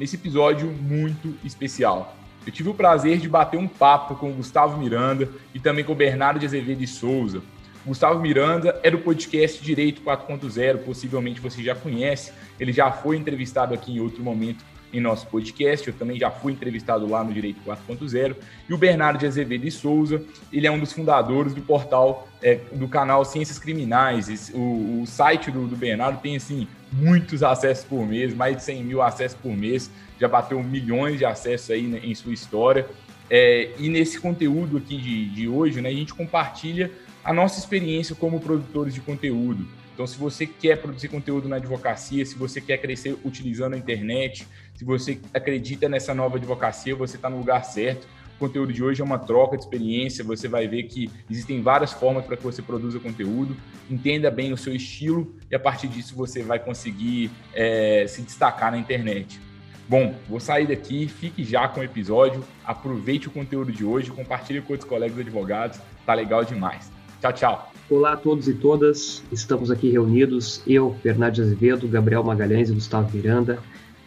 nesse episódio muito especial. Eu tive o prazer de bater um papo com o Gustavo Miranda e também com o Bernardo de Azevedo de Souza. O Gustavo Miranda é do podcast Direito 4.0, possivelmente você já conhece, ele já foi entrevistado aqui em outro momento em nosso podcast. Eu também já fui entrevistado lá no Direito 4.0. E o Bernardo de Azevedo de Souza, ele é um dos fundadores do portal, é, do canal Ciências Criminais. O, o site do, do, Bernardo tem, assim, muitos acessos por mês, mais de 100 mil acessos por mês. Já bateu milhões de acessos aí né, em sua história. É, e nesse conteúdo aqui de, de hoje, né, a gente compartilha a nossa experiência como produtores de conteúdo. Então, se você quer produzir conteúdo na advocacia, se você quer crescer utilizando a internet, se você acredita nessa nova advocacia, você está no lugar certo. Conteúdo de hoje é uma troca de experiência. Você vai ver que existem várias formas para que você produza conteúdo. Entenda bem o seu estilo e a partir disso você vai conseguir é, se destacar na internet. Bom, vou sair daqui, fique já com o episódio, aproveite o conteúdo de hoje, compartilhe com outros colegas advogados, tá legal demais. Tchau, tchau. Olá a todos e todas, estamos aqui reunidos, eu, Bernardo Azevedo, Gabriel Magalhães e Gustavo Miranda,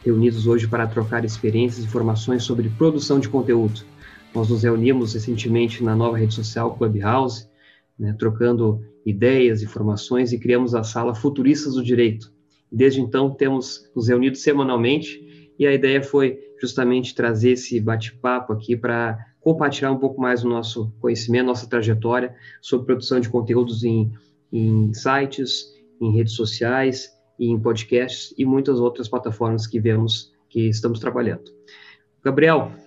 reunidos hoje para trocar experiências e informações sobre produção de conteúdo. Nós nos reunimos recentemente na nova rede social Clubhouse, né, trocando ideias, informações e criamos a sala Futuristas do Direito. Desde então temos nos reunido semanalmente e a ideia foi justamente trazer esse bate-papo aqui para compartilhar um pouco mais o nosso conhecimento, nossa trajetória sobre produção de conteúdos em, em sites, em redes sociais em podcasts e muitas outras plataformas que vemos que estamos trabalhando. Gabriel.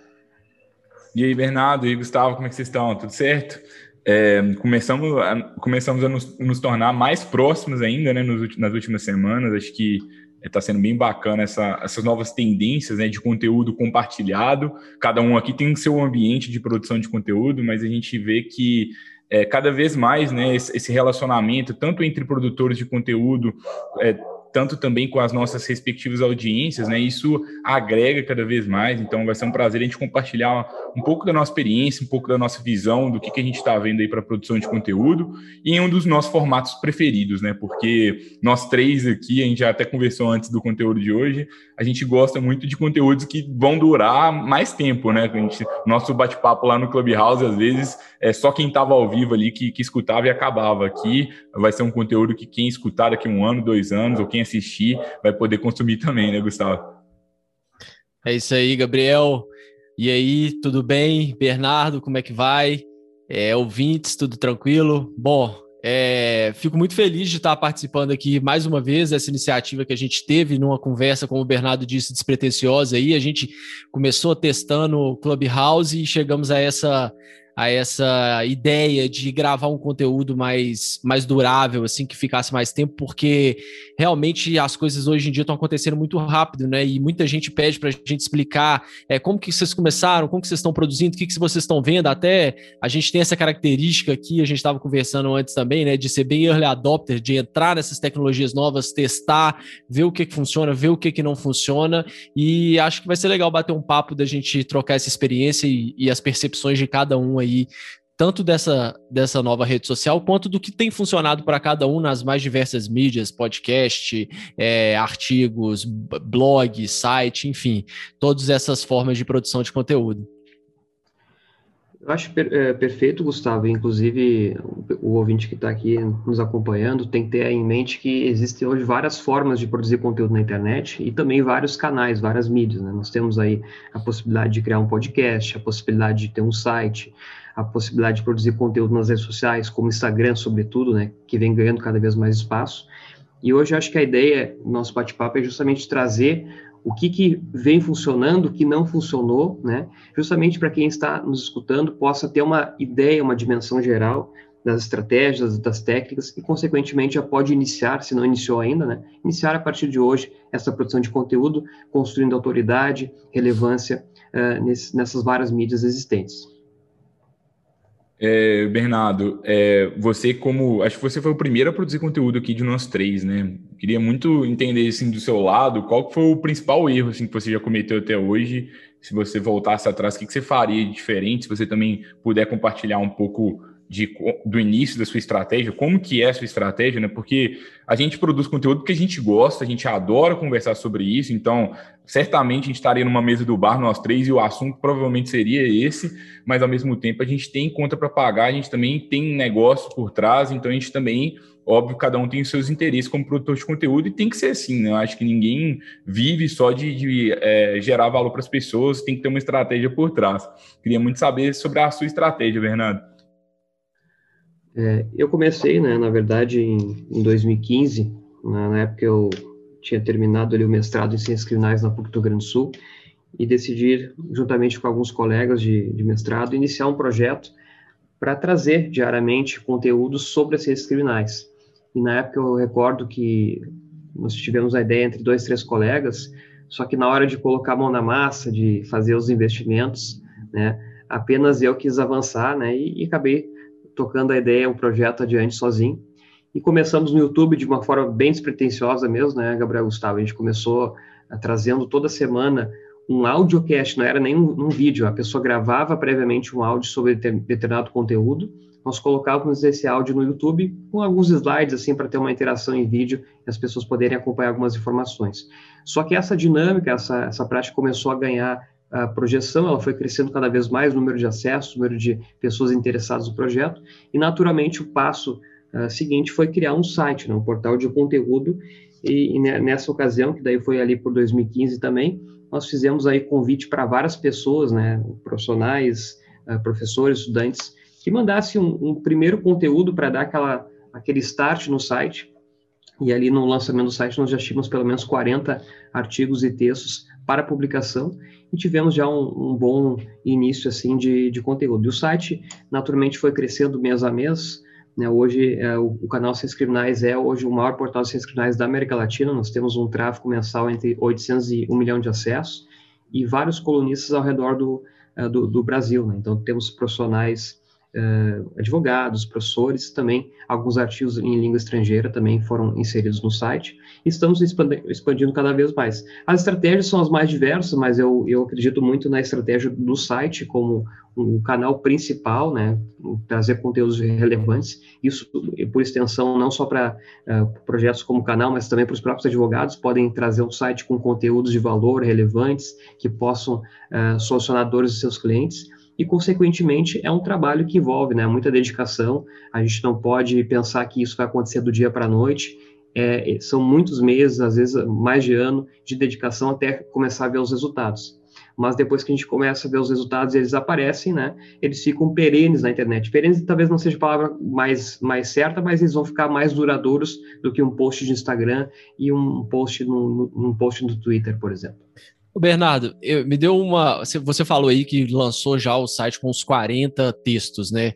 E aí, Bernardo e Gustavo, como é que vocês estão? Tudo certo? É, começamos, a, começamos a nos, nos, tornar mais próximos ainda, né, nos, nas últimas semanas. Acho que está sendo bem bacana essa, essas novas tendências né, de conteúdo compartilhado. Cada um aqui tem o seu ambiente de produção de conteúdo, mas a gente vê que é, cada vez mais né, esse relacionamento, tanto entre produtores de conteúdo, é, tanto também com as nossas respectivas audiências, né? Isso agrega cada vez mais, então vai ser um prazer a gente compartilhar um pouco da nossa experiência, um pouco da nossa visão do que, que a gente está vendo aí para produção de conteúdo e em um dos nossos formatos preferidos, né? Porque nós três aqui, a gente já até conversou antes do conteúdo de hoje, a gente gosta muito de conteúdos que vão durar mais tempo, né? A gente, nosso bate-papo lá no Clubhouse, às vezes, é só quem estava ao vivo ali que, que escutava e acabava. Aqui vai ser um conteúdo que quem escutar daqui um ano, dois anos, ou quem assistir, vai poder consumir também, né, Gustavo? É isso aí, Gabriel. E aí, tudo bem? Bernardo, como é que vai? É, ouvintes, tudo tranquilo? Bom, é, fico muito feliz de estar participando aqui mais uma vez dessa iniciativa que a gente teve numa conversa, como o Bernardo disse, despretensiosa aí. A gente começou testando o Clubhouse e chegamos a essa a essa ideia de gravar um conteúdo mais, mais durável, assim, que ficasse mais tempo, porque realmente as coisas hoje em dia estão acontecendo muito rápido, né? E muita gente pede para a gente explicar é, como que vocês começaram, como que vocês estão produzindo, o que, que vocês estão vendo. Até a gente tem essa característica aqui, a gente estava conversando antes também, né? De ser bem early adopter, de entrar nessas tecnologias novas, testar, ver o que, que funciona, ver o que, que não funciona. E acho que vai ser legal bater um papo da gente trocar essa experiência e, e as percepções de cada um aí, tanto dessa, dessa nova rede social, quanto do que tem funcionado para cada um nas mais diversas mídias, podcast, é, artigos, blog, site, enfim, todas essas formas de produção de conteúdo. Eu acho per, é, perfeito, Gustavo. Inclusive, o, o ouvinte que está aqui nos acompanhando tem que ter em mente que existem hoje várias formas de produzir conteúdo na internet e também vários canais, várias mídias. Né? Nós temos aí a possibilidade de criar um podcast, a possibilidade de ter um site, a possibilidade de produzir conteúdo nas redes sociais, como Instagram, sobretudo, né? que vem ganhando cada vez mais espaço. E hoje eu acho que a ideia do nosso bate-papo é justamente trazer o que, que vem funcionando, o que não funcionou, né? Justamente para quem está nos escutando possa ter uma ideia, uma dimensão geral das estratégias, das técnicas e, consequentemente, já pode iniciar, se não iniciou ainda, né, iniciar a partir de hoje essa produção de conteúdo, construindo autoridade, relevância uh, nesse, nessas várias mídias existentes. É, Bernardo, é, você como acho que você foi o primeiro a produzir conteúdo aqui de nós três, né? Queria muito entender assim do seu lado, qual foi o principal erro assim que você já cometeu até hoje? Se você voltasse atrás, o que, que você faria de diferente? Se você também puder compartilhar um pouco de, do início da sua estratégia, como que é a sua estratégia, né? Porque a gente produz conteúdo porque a gente gosta, a gente adora conversar sobre isso, então certamente a gente estaria numa mesa do bar, nós três, e o assunto provavelmente seria esse, mas ao mesmo tempo a gente tem conta para pagar, a gente também tem negócio por trás, então a gente também, óbvio, cada um tem os seus interesses como produtor de conteúdo e tem que ser assim, né? Eu acho que ninguém vive só de, de é, gerar valor para as pessoas, tem que ter uma estratégia por trás. Queria muito saber sobre a sua estratégia, Bernardo. É, eu comecei, né, na verdade, em, em 2015, na, na, época eu tinha terminado ali o mestrado em Ciências Criminais na PUC do Grande do Sul, e decidi, juntamente com alguns colegas de, de mestrado, iniciar um projeto para trazer diariamente conteúdos sobre as ciências criminais. E na época eu recordo que nós tivemos a ideia entre dois, três colegas, só que na hora de colocar a mão na massa, de fazer os investimentos, né, apenas eu quis avançar, né, e, e acabei tocando a ideia, o projeto adiante sozinho. E começamos no YouTube de uma forma bem despretensiosa mesmo, né, Gabriel Gustavo? A gente começou uh, trazendo toda semana um audiocast, não era nem um, um, vídeo, a pessoa gravava previamente um áudio sobre determinado conteúdo, nós colocávamos esse áudio no YouTube com alguns slides, assim, para ter uma interação em vídeo e as pessoas poderem acompanhar algumas informações. Só que essa dinâmica, essa, essa prática começou a ganhar a projeção, ela foi crescendo cada vez mais, o número de acessos, o número de pessoas interessadas no projeto, e naturalmente o passo uh, seguinte foi criar um site, né, um portal de conteúdo, e, e, nessa ocasião, que daí foi ali por 2015 também, nós fizemos aí convite para várias pessoas, né, profissionais, uh, professores, estudantes, que mandassem um, um primeiro conteúdo para dar aquela, aquele start no site, e ali no lançamento do site nós já tínhamos pelo menos 40 artigos e textos para publicação e tivemos já um, um bom início assim de, de, conteúdo. E o site naturalmente foi crescendo mês a mês. Né? Hoje é, o, o, canal Ciências Criminais é hoje o maior portal de ciências criminais da América Latina. Nós temos um tráfego mensal entre 800 e 1 milhão de acessos e vários colunistas ao redor do, uh, do, do, Brasil. Né? Então temos profissionais uh, advogados, professores, também alguns artigos em língua estrangeira também foram inseridos no site. E estamos expandindo cada vez mais. As estratégias são as mais diversas, mas eu, eu acredito muito na estratégia do site como um canal principal, né, trazer conteúdos relevantes, isso por extensão não só para uh, projetos como canal, mas também para os próprios advogados, podem trazer um site com conteúdos de valor relevantes, que possam uh, solucionar dores dos seus clientes, e, consequentemente, é um trabalho que envolve né, muita dedicação. A gente não pode pensar que isso vai acontecer do dia para a noite. É, são muitos meses, às vezes mais de ano, de dedicação até começar a ver os resultados. Mas depois que a gente começa a ver os resultados, eles aparecem, né? Eles ficam perenes na internet. Perenes talvez não seja a palavra mais, mais certa, mas eles vão ficar mais duradouros do que um post de Instagram e um post no, no um post no Twitter, por exemplo. Bernardo, eu, me deu uma. Você falou aí que lançou já o site com uns 40 textos, né?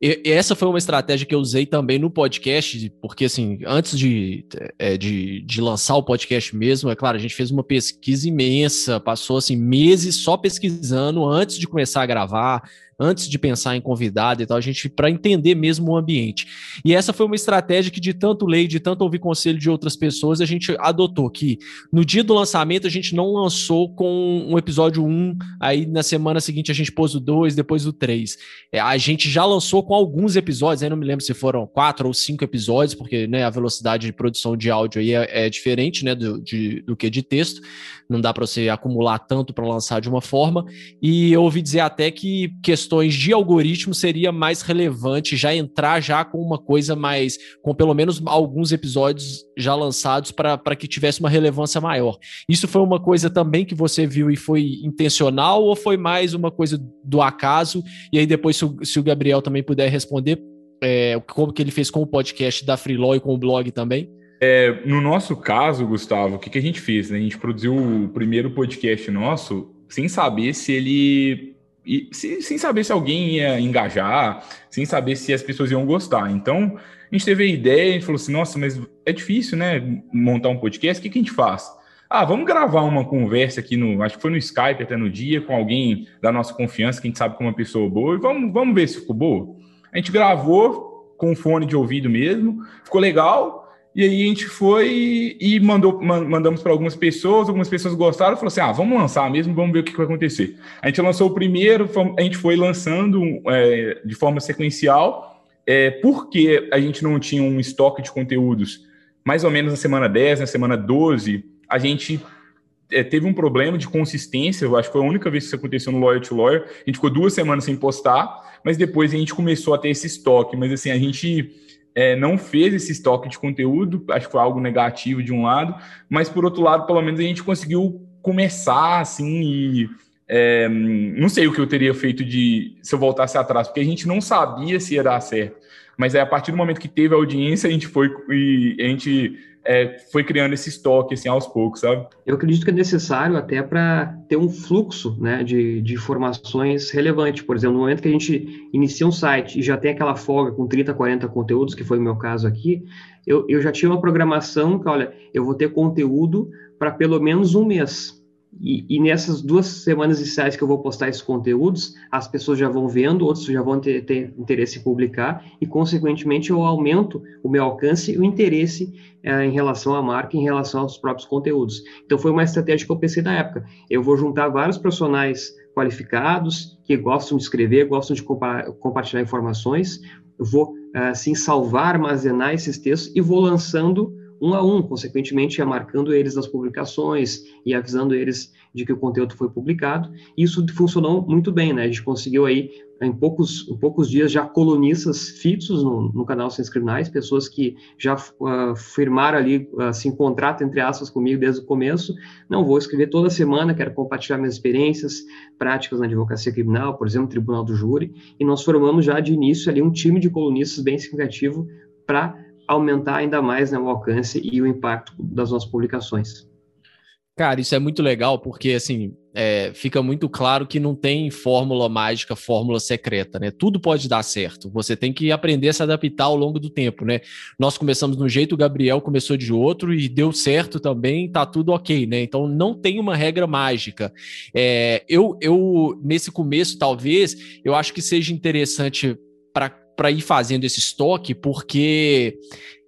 E, essa foi uma estratégia que eu usei também no podcast, porque assim, antes de, é, de, de, lançar o podcast mesmo, é claro, a gente fez uma pesquisa imensa, passou assim meses só pesquisando antes de começar a gravar antes de pensar em convidado e tal, a gente para entender mesmo o ambiente. E essa foi uma estratégia que de tanto ler, de tanto ouvir conselho de outras pessoas, a gente adotou que no dia do lançamento a gente não lançou com um episódio 1, aí na semana seguinte a gente pôs o 2, depois o 3. É, a gente já lançou com alguns episódios, aí não me lembro se foram quatro ou cinco episódios, porque né, a velocidade de produção de áudio aí é, é diferente né, do, de, do que de texto, não dá para você acumular tanto para lançar de uma forma. E eu ouvi dizer até que questões de algoritmo seria mais relevante já entrar já com uma coisa mais, com pelo menos alguns episódios já lançados para que tivesse uma relevância maior. Isso foi uma coisa também que você viu e foi intencional ou foi mais uma coisa do acaso? E aí depois se o, se o Gabriel também puder responder, é, como que ele fez com o podcast da Freelaw e com o blog também? É, no nosso caso, Gustavo, o que, que a gente fez? Né? A gente produziu o primeiro podcast nosso sem saber se ele se, sem saber se alguém ia engajar, sem saber se as pessoas iam gostar. Então, a gente teve a ideia, a gente falou assim, nossa, mas é difícil, né, montar um podcast, o que, que a gente faz? Ah, vamos gravar uma conversa aqui no, acho que foi no Skype até no dia, com alguém da nossa confiança, que a gente sabe que é uma pessoa boa, e vamos, vamos ver se ficou boa. A gente gravou com fone de ouvido mesmo, ficou legal, e aí a gente foi e mandou, mandamos para algumas pessoas, algumas pessoas gostaram, falou assim: ah, vamos lançar mesmo, vamos ver o que vai acontecer. A gente lançou o primeiro, a gente foi lançando é, de forma sequencial, é, porque a gente não tinha um estoque de conteúdos mais ou menos na semana 10, na semana 12, a gente é, teve um problema de consistência, eu acho que foi a única vez que isso aconteceu no Lawyer to Lawyer, a gente ficou duas semanas sem postar, mas depois a gente começou a ter esse estoque, mas assim, a gente é, não fez esse estoque de conteúdo, acho que foi algo negativo de um lado, mas por outro lado, pelo menos a gente conseguiu começar assim e é, não sei o que eu teria feito de se eu voltasse atrás, porque a gente não sabia se ia dar certo. Mas é a partir do momento que teve a audiência, a gente foi e a gente é, foi criando esse estoque assim aos poucos, sabe? Eu acredito que é necessário até para ter um fluxo né, de, de informações relevante. Por exemplo, no momento que a gente inicia um site e já tem aquela folga com 30, 40 conteúdos, que foi o meu caso aqui, eu, eu já tinha uma programação que, olha, eu vou ter conteúdo para pelo menos um mês. E, e, nessas duas semanas iniciais que eu vou postar esses conteúdos, as pessoas já vão vendo, outros já vão ter, ter interesse em publicar, e, consequentemente, eu aumento o meu alcance e o interesse é, em relação à marca, em relação aos próprios conteúdos. Então, foi uma estratégia que eu pensei na época. Eu vou juntar vários profissionais qualificados, que gostam de escrever, gostam de compa compartilhar informações, vou, assim, salvar, armazenar esses textos e vou lançando um a um, consequentemente, marcando eles nas publicações e avisando eles de que o conteúdo foi publicado. Isso funcionou muito bem, né? A gente conseguiu aí, em poucos, em poucos dias, já colunistas fixos no, no canal Sem Criminais, pessoas que já uh, firmaram ali, assim, contrato, entre aspas, comigo desde o começo. Não, vou escrever toda semana, quero compartilhar minhas experiências, práticas na advocacia criminal, por exemplo, tribunal do júri, e nós formamos já de início ali um time de colunistas bem significativo para aumentar ainda mais né, o alcance e o impacto das nossas publicações. Cara, isso é muito legal porque assim é, fica muito claro que não tem fórmula mágica, fórmula secreta, né? Tudo pode dar certo. Você tem que aprender a se adaptar ao longo do tempo, né? Nós começamos de um jeito, o Gabriel começou de outro e deu certo também, tá tudo ok, né? Então não tem uma regra mágica. É, eu, eu nesse começo talvez eu acho que seja interessante para para ir fazendo esse estoque, porque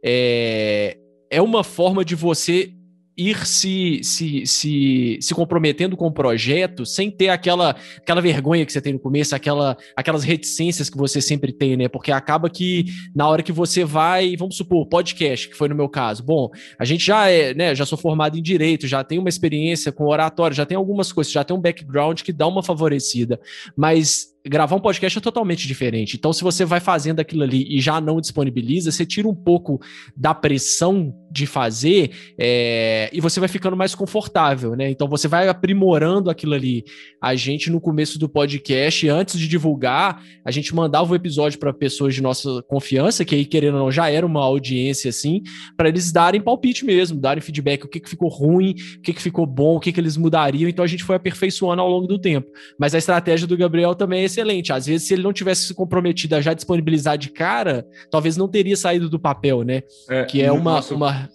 é, é uma forma de você ir se, se, se, se comprometendo com o projeto sem ter aquela, aquela vergonha que você tem no começo, aquela, aquelas reticências que você sempre tem, né? Porque acaba que na hora que você vai, vamos supor, podcast, que foi no meu caso. Bom, a gente já é, né? Já sou formado em direito, já tenho uma experiência com oratório, já tem algumas coisas, já tem um background que dá uma favorecida, mas gravar um podcast é totalmente diferente. Então, se você vai fazendo aquilo ali e já não disponibiliza, você tira um pouco da pressão de fazer é, e você vai ficando mais confortável, né? Então, você vai aprimorando aquilo ali. A gente, no começo do podcast, antes de divulgar, a gente mandava o episódio para pessoas de nossa confiança, que aí, querendo ou não, já era uma audiência assim, para eles darem palpite mesmo, darem feedback, o que, que ficou ruim, o que, que ficou bom, o que, que eles mudariam. Então, a gente foi aperfeiçoando ao longo do tempo. Mas a estratégia do Gabriel também é excelente. Às vezes, se ele não tivesse se comprometido a já disponibilizar de cara, talvez não teria saído do papel, né? É, que é uma, nosso... uma.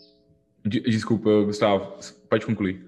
Desculpa, Gustavo, pode concluir.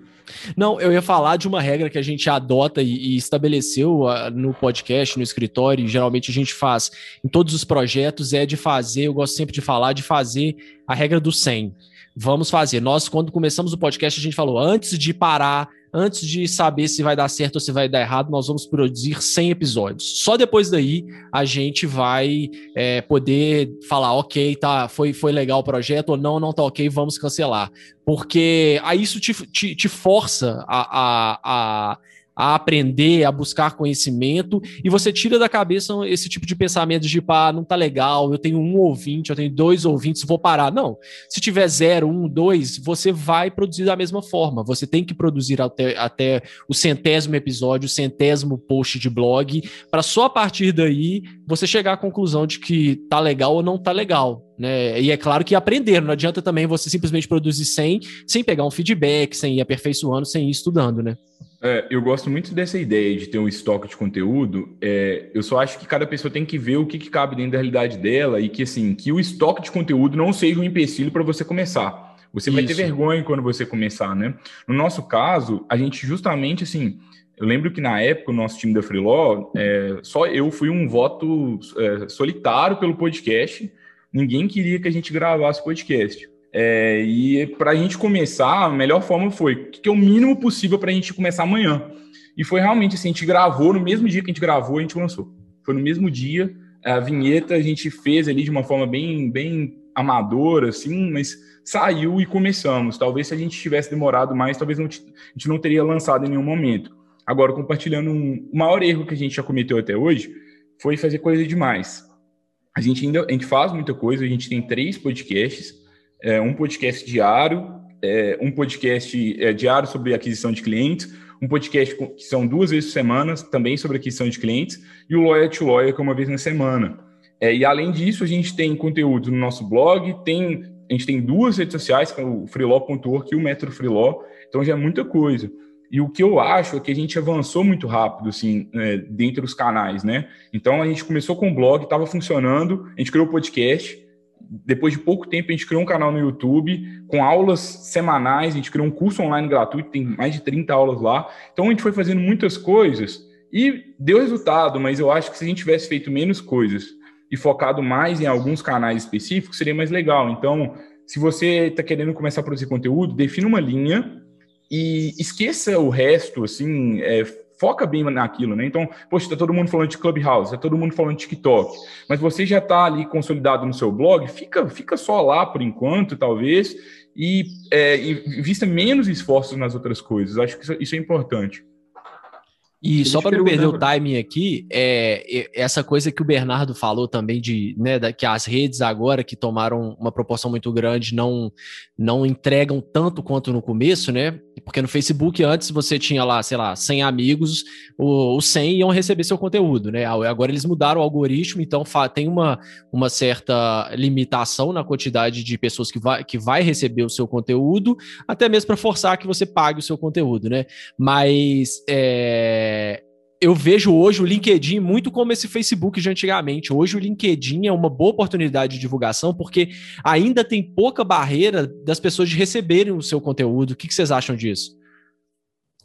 Não, eu ia falar de uma regra que a gente adota e, e estabeleceu uh, no podcast, no escritório, e geralmente a gente faz em todos os projetos, é de fazer, eu gosto sempre de falar, de fazer a regra do 100. Vamos fazer. Nós, quando começamos o podcast, a gente falou, antes de parar antes de saber se vai dar certo ou se vai dar errado, nós vamos produzir 100 episódios. Só depois daí a gente vai é, poder falar, ok, tá, foi, foi legal o projeto, ou não, não tá ok, vamos cancelar. Porque aí isso te, te, te força a, a, a a aprender, a buscar conhecimento, e você tira da cabeça esse tipo de pensamento de, pá, não tá legal, eu tenho um ouvinte, eu tenho dois ouvintes, vou parar. Não. Se tiver zero, um, dois, você vai produzir da mesma forma. Você tem que produzir até, até o centésimo episódio, o centésimo post de blog, para só a partir daí você chegar à conclusão de que tá legal ou não tá legal. Né? E é claro que aprender, não adianta também você simplesmente produzir sem, sem pegar um feedback, sem ir aperfeiçoando, sem ir estudando, né? É, eu gosto muito dessa ideia de ter um estoque de conteúdo. É, eu só acho que cada pessoa tem que ver o que, que, cabe dentro da realidade dela e que assim que o estoque de conteúdo não seja um empecilho para você começar. Você Isso. vai ter vergonha quando você começar, né? No nosso caso, a gente justamente assim. Eu lembro que na época o nosso time da Freeló, é, só eu fui um voto é, solitário pelo podcast. Ninguém queria que a gente gravasse podcast. É, e para a gente começar, a melhor forma foi o que é o mínimo possível para a gente começar amanhã. E foi realmente assim: a gente gravou no mesmo dia que a gente gravou, a gente lançou. Foi no mesmo dia. A vinheta a gente fez ali de uma forma bem, bem amadora, assim, mas saiu e começamos. Talvez se a gente tivesse demorado mais, talvez não, a gente não teria lançado em nenhum momento. Agora, compartilhando um, o maior erro que a gente já cometeu até hoje foi fazer coisa demais. A gente ainda a gente faz muita coisa, a gente tem três podcasts é, um podcast diário, é, um podcast é, diário sobre aquisição de clientes, um podcast que são duas vezes por semana, também sobre aquisição de clientes, e o Lawyer to Lawyer, que é uma vez na semana. É, e além disso, a gente tem conteúdo no nosso blog, tem, a gente tem duas redes sociais, que é o freelaw.org e o Metro Freelaw, então já é muita coisa. E o que eu acho é que a gente avançou muito rápido, assim, é, dentro dos canais, né? Então a gente começou com o blog, estava funcionando, a gente criou o podcast, depois de pouco tempo, a gente criou um canal no YouTube com aulas semanais, a gente criou um curso online gratuito, tem mais de 30 aulas lá. Então, a gente foi fazendo muitas coisas e deu resultado, mas eu acho que se a gente tivesse feito menos coisas e focado mais em alguns canais específicos, seria mais legal. Então, se você está querendo começar a produzir conteúdo, defina uma linha e esqueça o resto, assim, é, foca bem naquilo, né? Então, poxa, tá todo mundo falando de Clubhouse, tá todo mundo falando de TikTok, mas você já tá ali consolidado no seu blog, fica, fica só lá por enquanto, talvez, e, é, vista menos esforços nas outras coisas. Acho que isso, isso é importante. E só para não perder o timing aqui, é, essa coisa que o Bernardo falou também de né, que as redes agora que tomaram uma proporção muito grande não não entregam tanto quanto no começo, né? Porque no Facebook antes você tinha lá, sei lá, 100 amigos, os 100 iam receber seu conteúdo, né? Agora eles mudaram o algoritmo, então tem uma, uma certa limitação na quantidade de pessoas que vai, que vai receber o seu conteúdo, até mesmo para forçar que você pague o seu conteúdo, né? Mas é, eu vejo hoje o LinkedIn muito como esse Facebook de antigamente. Hoje o LinkedIn é uma boa oportunidade de divulgação, porque ainda tem pouca barreira das pessoas de receberem o seu conteúdo. O que, vocês acham disso?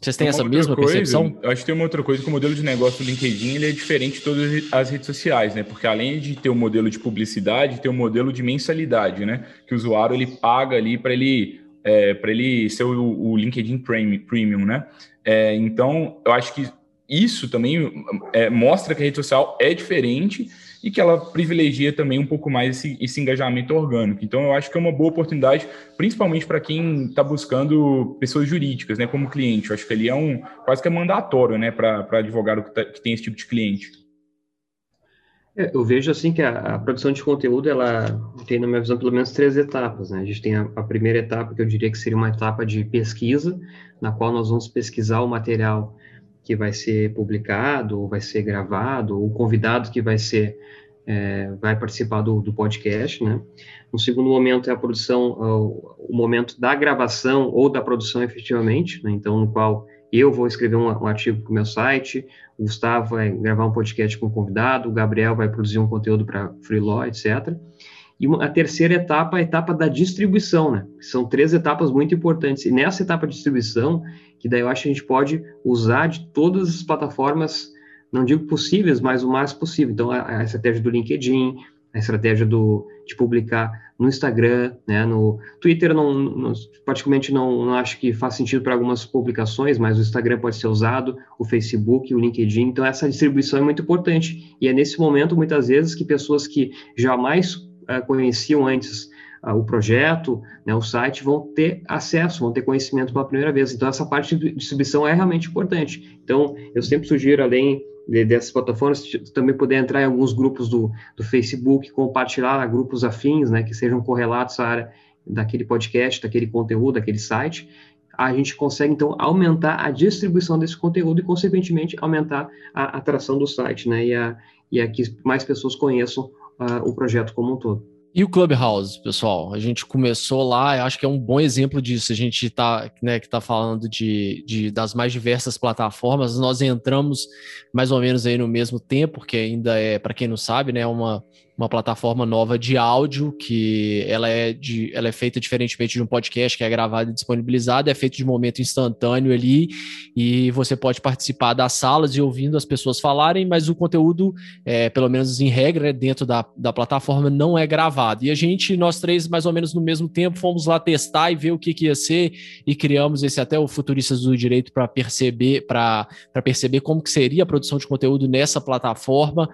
Vocês têm essa mesma coisa, percepção? Eu acho que tem uma outra coisa que o modelo de negócio do LinkedIn ele é diferente de todas as redes sociais, né? Porque além de ter o um modelo de publicidade, tem o um modelo de mensalidade, né? Que o usuário ele paga ali para ele é, para ele ser o, o LinkedIn Premium, né? É, então, eu acho que isso também é, mostra que a rede social é diferente e que ela privilegia também um pouco mais esse, esse engajamento orgânico. Então, eu acho que é uma boa oportunidade, principalmente para quem está buscando pessoas jurídicas, né, como cliente. Eu acho que ali é um quase que é mandatório, né, para advogado que, tá, que tem esse tipo de cliente. É, eu vejo assim que a, a, produção de conteúdo ela tem na minha visão pelo menos três etapas, né? A gente tem a, a, primeira etapa que eu diria que seria uma etapa de pesquisa, na qual nós vamos pesquisar o material que vai ser publicado, ou vai ser gravado, ou o convidado que vai ser é, vai participar do, do, podcast, né? No segundo momento é a produção, o, o, momento da gravação ou da produção efetivamente, né? Então, no qual eu vou escrever um, um artigo para o meu site, o Gustavo vai gravar um podcast com o convidado, o Gabriel vai produzir um conteúdo para Freelaw, etc. E a terceira etapa, a etapa da distribuição, né? São três etapas muito importantes. E nessa etapa de distribuição, que daí eu acho que a gente pode usar de todas as plataformas, não digo possíveis, mas o mais possível. Então, a, a estratégia do LinkedIn, a estratégia do, de publicar no Instagram, né, no Twitter, não, não, praticamente não, não acho que faz sentido para algumas publicações, mas o Instagram pode ser usado, o Facebook, o LinkedIn, então essa distribuição é muito importante, e é nesse momento, muitas vezes, que pessoas que jamais conheciam antes uh, o projeto, né, o site, vão ter acesso, vão ter conhecimento pela primeira vez. Então, essa parte de distribuição é realmente importante. Então, eu sempre sugiro, além de, dessas plataformas, também poder entrar em alguns grupos do, do Facebook, compartilhar grupos afins, né, que sejam correlatos à área daquele podcast, daquele conteúdo, daquele site, a gente consegue, então, aumentar a distribuição desse conteúdo e, consequentemente, aumentar a atração do site, né, e a, e a que mais pessoas conheçam uh, o projeto como um todo. E o Clubhouse, pessoal? A gente começou lá, acho que é um bom exemplo disso. A gente está né, que tá falando de, de, das mais diversas plataformas. Nós entramos mais ou menos aí no mesmo tempo, porque ainda é, para quem não sabe, né, uma, uma plataforma nova de áudio que ela é, de, ela é feita diferentemente de um podcast que é gravado e disponibilizado, é feito de momento instantâneo ali e você pode participar das salas e ouvindo as pessoas falarem, mas o conteúdo, é, pelo menos em regra, dentro da, da plataforma, não é gravado. E a gente, nós três, mais ou menos no mesmo tempo, fomos lá testar e ver o que, que ia ser e criamos esse até o Futuristas do Direito para perceber, para perceber como que seria a produção de conteúdo nessa plataforma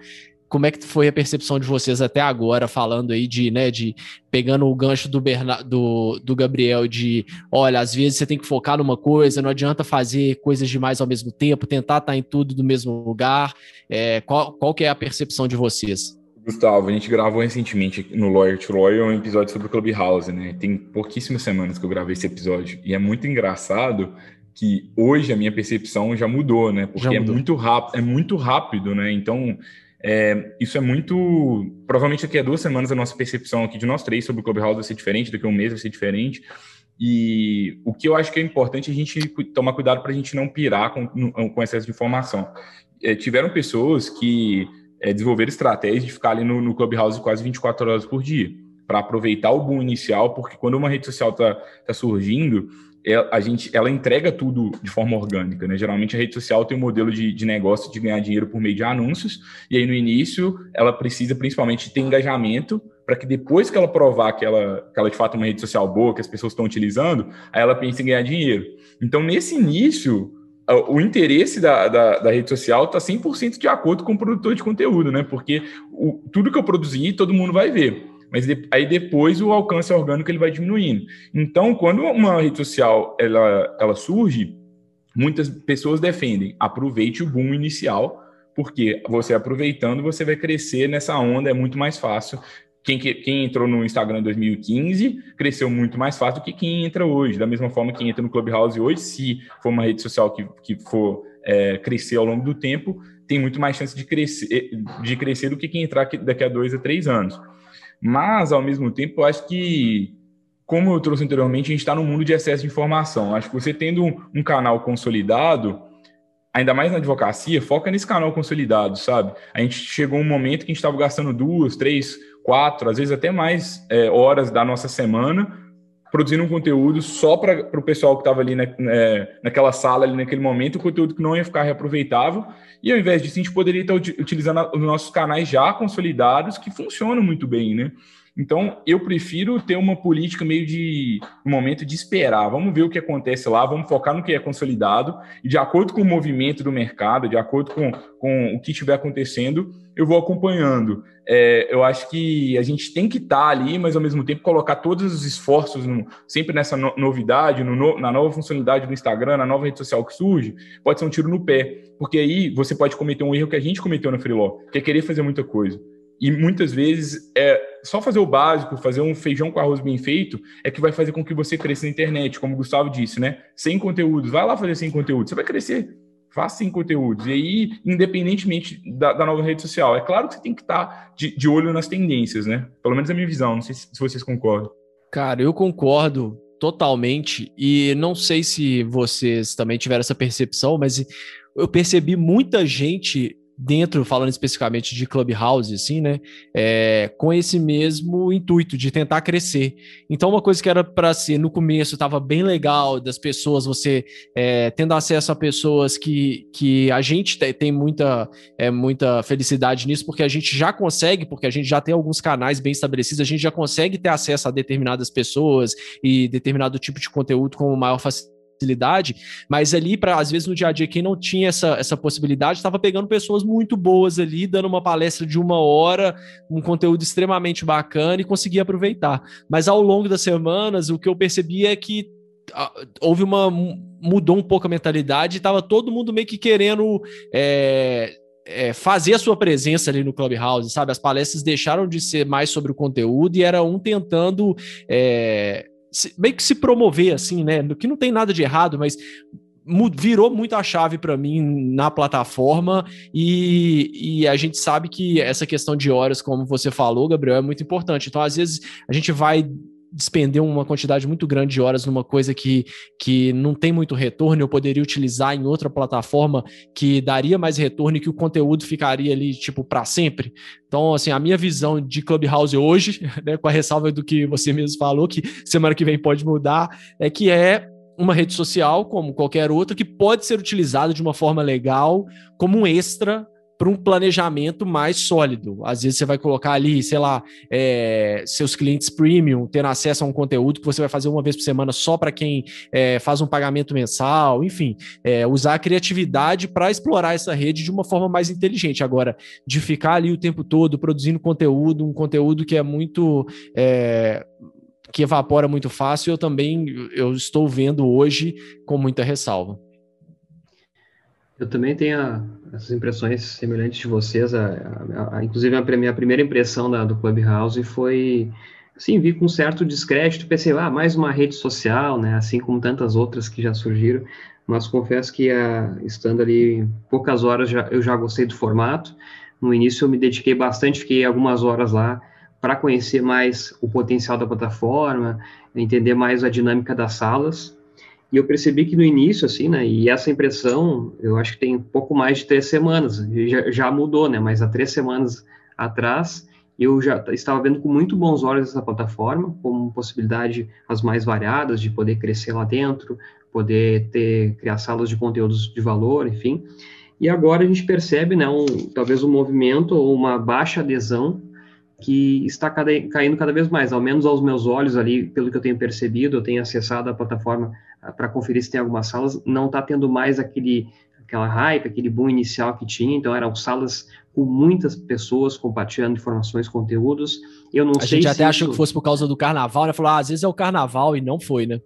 como é que foi a percepção de vocês até agora, falando aí de, né, de pegando o gancho do, Bernard, do, do Gabriel de, olha, às vezes você tem que focar numa coisa, não adianta fazer coisas demais ao mesmo tempo, tentar estar em tudo do mesmo lugar. É, qual, qual que é a percepção de vocês? Gustavo, a gente gravou recentemente no Lawyer to Lawyer um episódio sobre o Clubhouse, né? Tem pouquíssimas semanas que eu gravei esse episódio e é muito engraçado que hoje a minha percepção já mudou, né? Porque mudou. é muito rápido, é muito rápido, né? Então é, isso é muito. Provavelmente daqui a duas semanas a nossa percepção aqui de nós três sobre o Clubhouse vai ser diferente, daqui a um mês vai ser diferente. E o que eu acho que é importante é a gente tomar cuidado para a gente não pirar com, com excesso de informação. É, tiveram pessoas que é, desenvolveram estratégias de ficar ali no, no Clubhouse quase 24 horas por dia, para aproveitar o boom inicial, porque quando uma rede social está tá surgindo, a gente, ela entrega tudo de forma orgânica, né? Geralmente a rede social tem um modelo de, de negócio de ganhar dinheiro por meio de anúncios, e aí no início ela precisa principalmente ter engajamento para que depois que ela provar que ela, que ela de fato é uma rede social boa, que as pessoas estão utilizando, aí ela pensa em ganhar dinheiro. Então, nesse início, o interesse da, da, da rede social está 100% de acordo com o produtor de conteúdo, né? Porque o, tudo que eu produzir, todo mundo vai ver mas de, aí depois o alcance orgânico ele vai diminuindo. Então, quando uma rede social ela, ela surge, muitas pessoas defendem aproveite o boom inicial, porque você aproveitando você vai crescer nessa onda, é muito mais fácil. Quem, quem entrou no Instagram em 2015 cresceu muito mais fácil do que quem entra hoje. Da mesma forma, quem entra no Clubhouse hoje, se for uma rede social que, que for é, crescer ao longo do tempo, tem muito mais chance de crescer, de crescer do que quem entrar daqui a dois a três anos. Mas, ao mesmo tempo, eu acho que, como eu trouxe anteriormente, a gente está num mundo de excesso de informação. Acho que você tendo um, um canal consolidado, ainda mais na advocacia, foca nesse canal consolidado, sabe? A gente chegou um momento que a gente estava gastando duas, três, quatro, às vezes até mais é, horas da nossa semana produzindo um conteúdo só para o pessoal que estava ali na, é, naquela sala, ali naquele momento, um conteúdo que não ia ficar reaproveitável. E ao invés disso, a gente poderia estar utilizando os nossos canais já consolidados, que funcionam muito bem, né? Então, eu prefiro ter uma política meio de um momento de esperar. Vamos ver o que acontece lá, vamos focar no que é consolidado, e de acordo com o movimento do mercado, de acordo com, com o que estiver acontecendo, eu vou acompanhando. É, eu acho que a gente tem que estar tá ali, mas ao mesmo tempo colocar todos os esforços no, sempre nessa no, novidade, no, na nova funcionalidade do Instagram, na nova rede social que surge, pode ser um tiro no pé, porque aí você pode cometer um erro que a gente cometeu na Freeló, que é querer fazer muita coisa. E muitas vezes é só fazer o básico, fazer um feijão com arroz bem feito, é que vai fazer com que você cresça na internet, como o Gustavo disse, né? Sem conteúdos. Vai lá fazer sem conteúdo, você vai crescer. Faça sem conteúdos. E aí, independentemente da, da, nova rede social, é claro que você tem que estar de, de olho nas tendências, né? Pelo menos é a minha visão. Não sei se, se vocês concordam. Cara, eu concordo totalmente. E não sei se vocês também tiveram essa percepção, mas eu percebi muita gente dentro, falando especificamente de Clubhouse, assim, né? É, com esse mesmo intuito de tentar crescer. Então, uma coisa que era para ser no começo estava bem legal das pessoas, você é, tendo acesso a pessoas que, que a gente tem muita, é, muita felicidade nisso, porque a gente já consegue, porque a gente já tem alguns canais bem estabelecidos, a gente já consegue ter acesso a determinadas pessoas e determinado tipo de conteúdo com maior facilidade facilidade, mas ali, para às vezes no dia a dia, quem não tinha essa, essa possibilidade, estava pegando pessoas muito boas ali, dando uma palestra de uma hora, um conteúdo extremamente bacana e conseguia aproveitar. Mas ao longo das semanas, o que eu percebi é que houve uma. mudou um pouco a mentalidade, estava todo mundo meio que querendo. É, é, fazer a sua presença ali no Clubhouse, sabe? As palestras deixaram de ser mais sobre o conteúdo e era um tentando é, meio que se promover assim, né? Que não tem nada de errado, mas virou muito a chave para mim na plataforma e, e, a gente sabe que essa questão de horas, como você falou, Gabriel, é muito importante. Então, às vezes, a gente vai despender uma quantidade muito grande de horas numa coisa que, que não tem muito retorno, eu poderia utilizar em outra plataforma que daria mais retorno e que o conteúdo ficaria ali, tipo, para sempre. Então, assim, a minha visão de Clubhouse hoje, né, com a ressalva do que você mesmo falou, que semana que vem pode mudar, é que é uma rede social, como qualquer outra, que pode ser utilizada de uma forma legal, como um extra para um planejamento mais sólido. Às vezes você vai colocar ali, sei lá, é, seus clientes premium, tendo acesso a um conteúdo que você vai fazer uma vez por semana só para quem é, faz um pagamento mensal, enfim, é, usar a criatividade para explorar essa rede de uma forma mais inteligente. Agora, de ficar ali o tempo todo produzindo conteúdo, um conteúdo que é muito é, que evapora muito fácil, eu também eu estou vendo hoje com muita ressalva. Eu também tenho essas impressões semelhantes de vocês. A, a, a, inclusive, a minha primeira impressão da, do Clubhouse foi, assim, vi com certo descrédito, pensei, ah, mais uma rede social, né, assim como tantas outras que já surgiram, mas confesso que, estando ali poucas horas, já, eu já gostei do formato. No início eu me dediquei bastante, fiquei algumas horas lá para conhecer mais o potencial da plataforma, entender mais a dinâmica das salas, e eu percebi que no início, assim, né, e essa impressão, eu acho que tem pouco mais de três semanas, já, já mudou, né, mas há três semanas atrás, eu já estava vendo com muito bons olhos essa plataforma, como possibilidade as mais variadas de poder crescer lá dentro, poder ter, criar salas de conteúdos de valor, enfim. E agora a gente percebe, né, um, talvez um movimento ou uma baixa adesão que está caindo cada vez mais, ao menos aos meus olhos ali, pelo que eu tenho percebido, eu tenho acessado a plataforma ah, para conferir se tem algumas salas, não está tendo mais aquele aquela hype, aquele boom inicial que tinha, então eram salas com muitas pessoas compartilhando informações, conteúdos. Eu não a sei gente até isso... achou que fosse por causa do carnaval, né? Falou, ah, às vezes é o carnaval e não foi, né?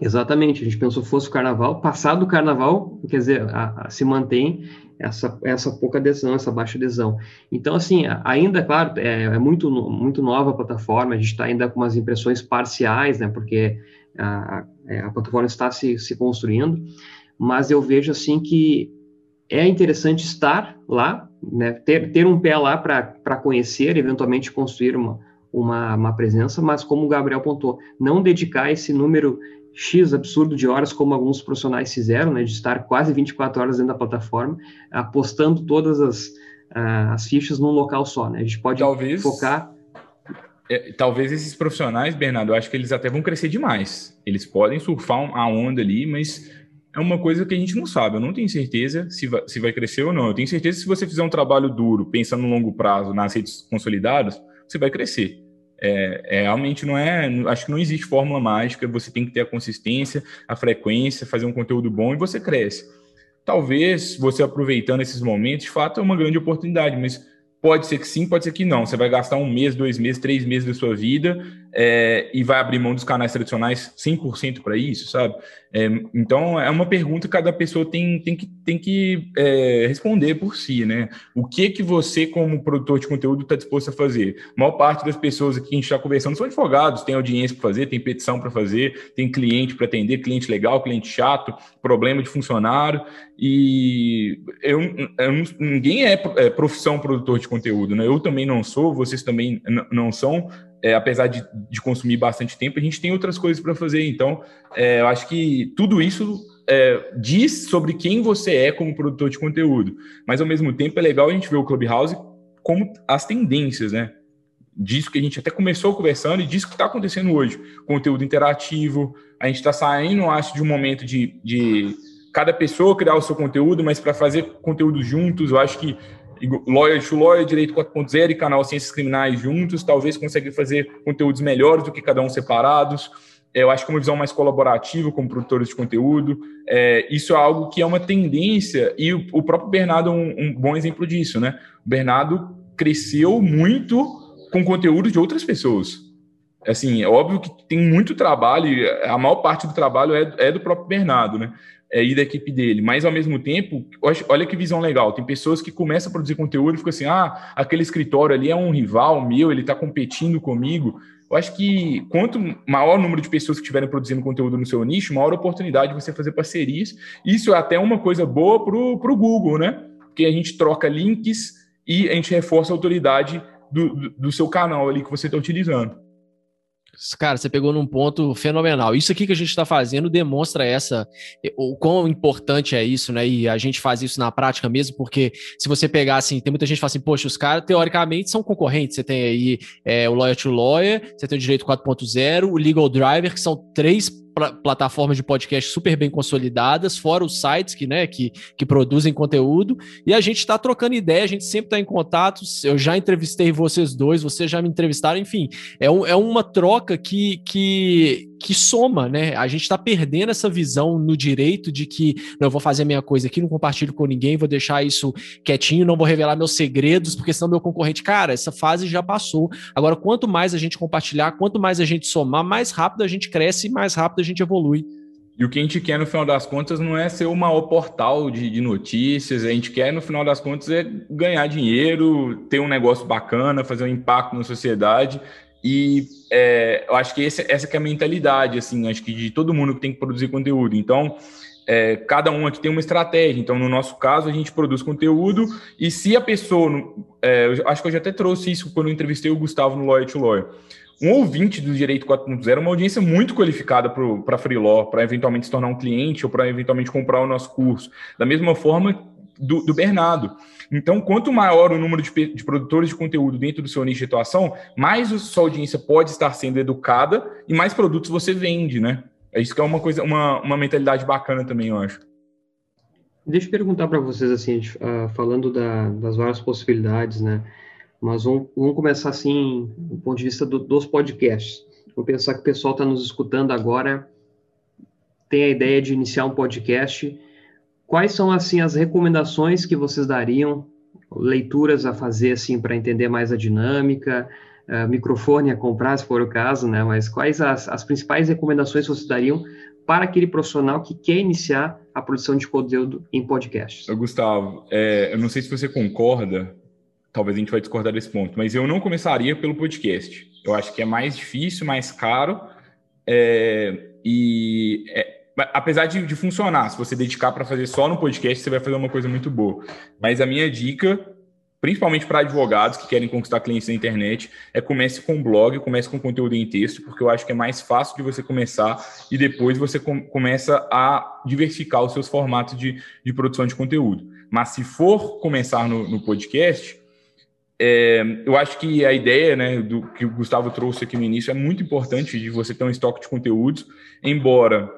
Exatamente, a gente pensou que fosse o carnaval. Passado o carnaval, quer dizer, a, a, se mantém essa, essa pouca adesão, essa baixa adesão. Então, assim, ainda, claro, é, é muito, muito nova a plataforma, a gente está ainda com umas impressões parciais, né, porque a, é, a plataforma está se, se construindo, mas eu vejo, assim, que é interessante estar lá, né, ter, ter um pé lá para conhecer, eventualmente construir uma, uma, uma presença, mas como o Gabriel apontou, não dedicar esse número X absurdo de horas, como alguns profissionais fizeram, né, de estar quase 24 horas dentro da plataforma, apostando todas as, uh, as fichas num local só. Né? A gente pode talvez, focar. É, talvez esses profissionais, Bernardo, eu acho que eles até vão crescer demais. Eles podem surfar a onda ali, mas é uma coisa que a gente não sabe. Eu não tenho certeza se vai, se vai crescer ou não. Eu tenho certeza que se você fizer um trabalho duro, pensando no longo prazo, nas redes consolidadas, você vai crescer. É, é, realmente não é. Acho que não existe fórmula mágica. Você tem que ter a consistência, a frequência, fazer um conteúdo bom e você cresce. Talvez você aproveitando esses momentos, de fato, é uma grande oportunidade, mas Pode ser que sim, pode ser que não. Você vai gastar um mês, dois meses, três meses da sua vida é, e vai abrir mão dos canais tradicionais 100% para isso, sabe? É, então, é uma pergunta que cada pessoa tem, tem que, tem que é, responder por si, né? O que que você, como produtor de conteúdo, está disposto a fazer? A maior parte das pessoas aqui que a gente está conversando são advogados, tem audiência para fazer, tem petição para fazer, tem cliente para atender, cliente legal, cliente chato, problema de funcionário. E eu, eu ninguém é, é profissão produtor de conteúdo, né? Eu também não sou, vocês também não são, é, apesar de, de, consumir bastante tempo, a gente tem outras coisas para fazer. Então, é, eu acho que tudo isso é, diz sobre quem você é como produtor de conteúdo. Mas, ao mesmo tempo, é legal a gente ver o Clubhouse como as tendências, né? Disso que a gente até começou conversando e disso que está acontecendo hoje. Conteúdo interativo, a gente está saindo, acho, de um momento de, de cada pessoa criar o seu conteúdo, mas para fazer conteúdo juntos, eu acho que Lawyer to Lawyer, Direito 4.0 e canal Ciências Criminais juntos, talvez consiga fazer conteúdos melhores do que cada um separados. Eu acho que uma visão mais colaborativa como produtores de conteúdo. É, isso é algo que é uma tendência, e o, o próprio Bernardo é um, um, bom exemplo disso, né? O Bernardo cresceu muito com conteúdo de outras pessoas. Assim, é óbvio que tem muito trabalho, a maior parte do trabalho é, é do próprio Bernardo, né? É, e da equipe dele, mas ao mesmo tempo, olha que visão legal. Tem pessoas que começam a produzir conteúdo e ficam assim: ah, aquele escritório ali é um rival meu, ele está competindo comigo. eu acho que quanto maior o número de pessoas que estiverem produzindo conteúdo no seu nicho, maior oportunidade de você fazer parcerias. Isso é até uma coisa boa para o Google, né? Porque a gente troca links e a gente reforça a autoridade do, do, do seu canal ali que você está utilizando. Cara, você pegou num ponto fenomenal. Isso aqui que a gente está fazendo demonstra essa o quão importante é isso, né? E a gente faz isso na prática mesmo, porque se você pegar assim, tem muita gente que fala assim, poxa, os caras teoricamente são concorrentes. Você tem aí é, o Lawyer to Lawyer, você tem o Direito 4.0, o Legal Driver, que são três plataformas de podcast super bem consolidadas, fora os sites que, né, que, que produzem conteúdo, e a gente está trocando ideia, a gente sempre está em contato. Eu já entrevistei vocês dois, vocês já me entrevistaram, enfim, é, um, é uma troca que, que, que soma, né? A gente está perdendo essa visão no direito de que não, eu vou fazer a minha coisa aqui, não compartilho com ninguém, vou deixar isso quietinho, não vou revelar meus segredos, porque senão meu concorrente, cara, essa fase já passou. Agora, quanto mais a gente compartilhar, quanto mais a gente somar, mais rápido a gente cresce e mais rápido a gente evolui. E o que a gente quer, no final das contas, não é ser o maior portal de, de, notícias, a gente quer, no final das contas, é ganhar dinheiro, ter um negócio bacana, fazer um impacto na sociedade. E é, eu acho que esse, essa que é a mentalidade, assim, acho que de todo mundo que tem que produzir conteúdo. Então, é, cada um aqui tem uma estratégia. Então, no nosso caso, a gente produz conteúdo e se a pessoa, é, eu acho que eu já até trouxe isso quando eu entrevistei o Gustavo no Lawyer to Lawyer, um ouvinte do Direito 4.0 é uma audiência muito qualificada para Freeló, para eventualmente se tornar um cliente ou para eventualmente comprar o nosso curso. Da mesma forma do, do Bernardo. Então, quanto maior o número de, de, produtores de conteúdo dentro do seu nicho de atuação, mais a sua audiência pode estar sendo educada e mais produtos você vende, né? É isso que é uma coisa, uma, uma mentalidade bacana também, eu acho. Deixa eu perguntar para vocês, assim, uh, falando da, das várias possibilidades, né? Mas vamos, vamos começar assim, do ponto de vista do, dos podcasts. Vou pensar que o pessoal está nos escutando agora, tem a ideia de iniciar um podcast. Quais são assim as recomendações que vocês dariam, leituras a fazer assim para entender mais a dinâmica, uh, microfone a comprar, se for o caso, né? Mas quais as, as principais recomendações vocês dariam para aquele profissional que quer iniciar a produção de conteúdo em podcasts? Gustavo, é, eu não sei se você concorda, talvez a gente vai discordar desse ponto, mas eu não começaria pelo podcast. Eu acho que é mais difícil, mais caro, é, e é, apesar de, de, funcionar, se você dedicar para fazer só no podcast, você vai fazer uma coisa muito boa. Mas a minha dica, principalmente para advogados que querem conquistar clientes na internet, é comece com blog, comece com conteúdo em texto, porque eu acho que é mais fácil de você começar e depois você com, começa a diversificar os seus formatos de, de produção de conteúdo. Mas se for começar no, no podcast, é, eu acho que a ideia né, do que o Gustavo trouxe aqui no início é muito importante de você ter um estoque de conteúdos, embora